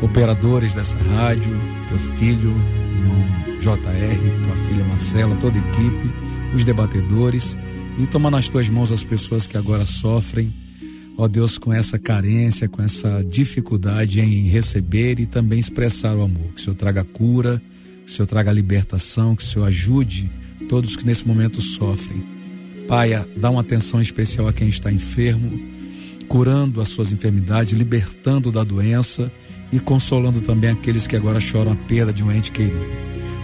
operadores dessa rádio, teu filho, irmão JR, tua filha Marcela, toda a equipe, os debatedores e toma nas tuas mãos as pessoas que agora sofrem ó Deus, com essa carência, com essa dificuldade em receber e também expressar o amor. Que o Senhor traga cura, que o Senhor traga libertação, que o Senhor ajude todos que nesse momento sofrem. Pai, dá uma atenção especial a quem está enfermo, curando as suas enfermidades, libertando da doença e consolando também aqueles que agora choram a perda de um ente querido.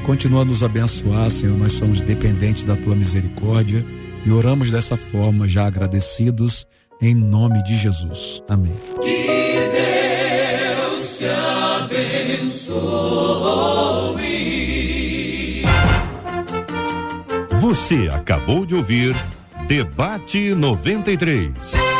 Continua a nos abençoar, Senhor, nós somos dependentes da tua misericórdia e oramos dessa forma, já agradecidos em nome de Jesus. Amém. Que Deus te abençoe. Você acabou de ouvir Debate 93.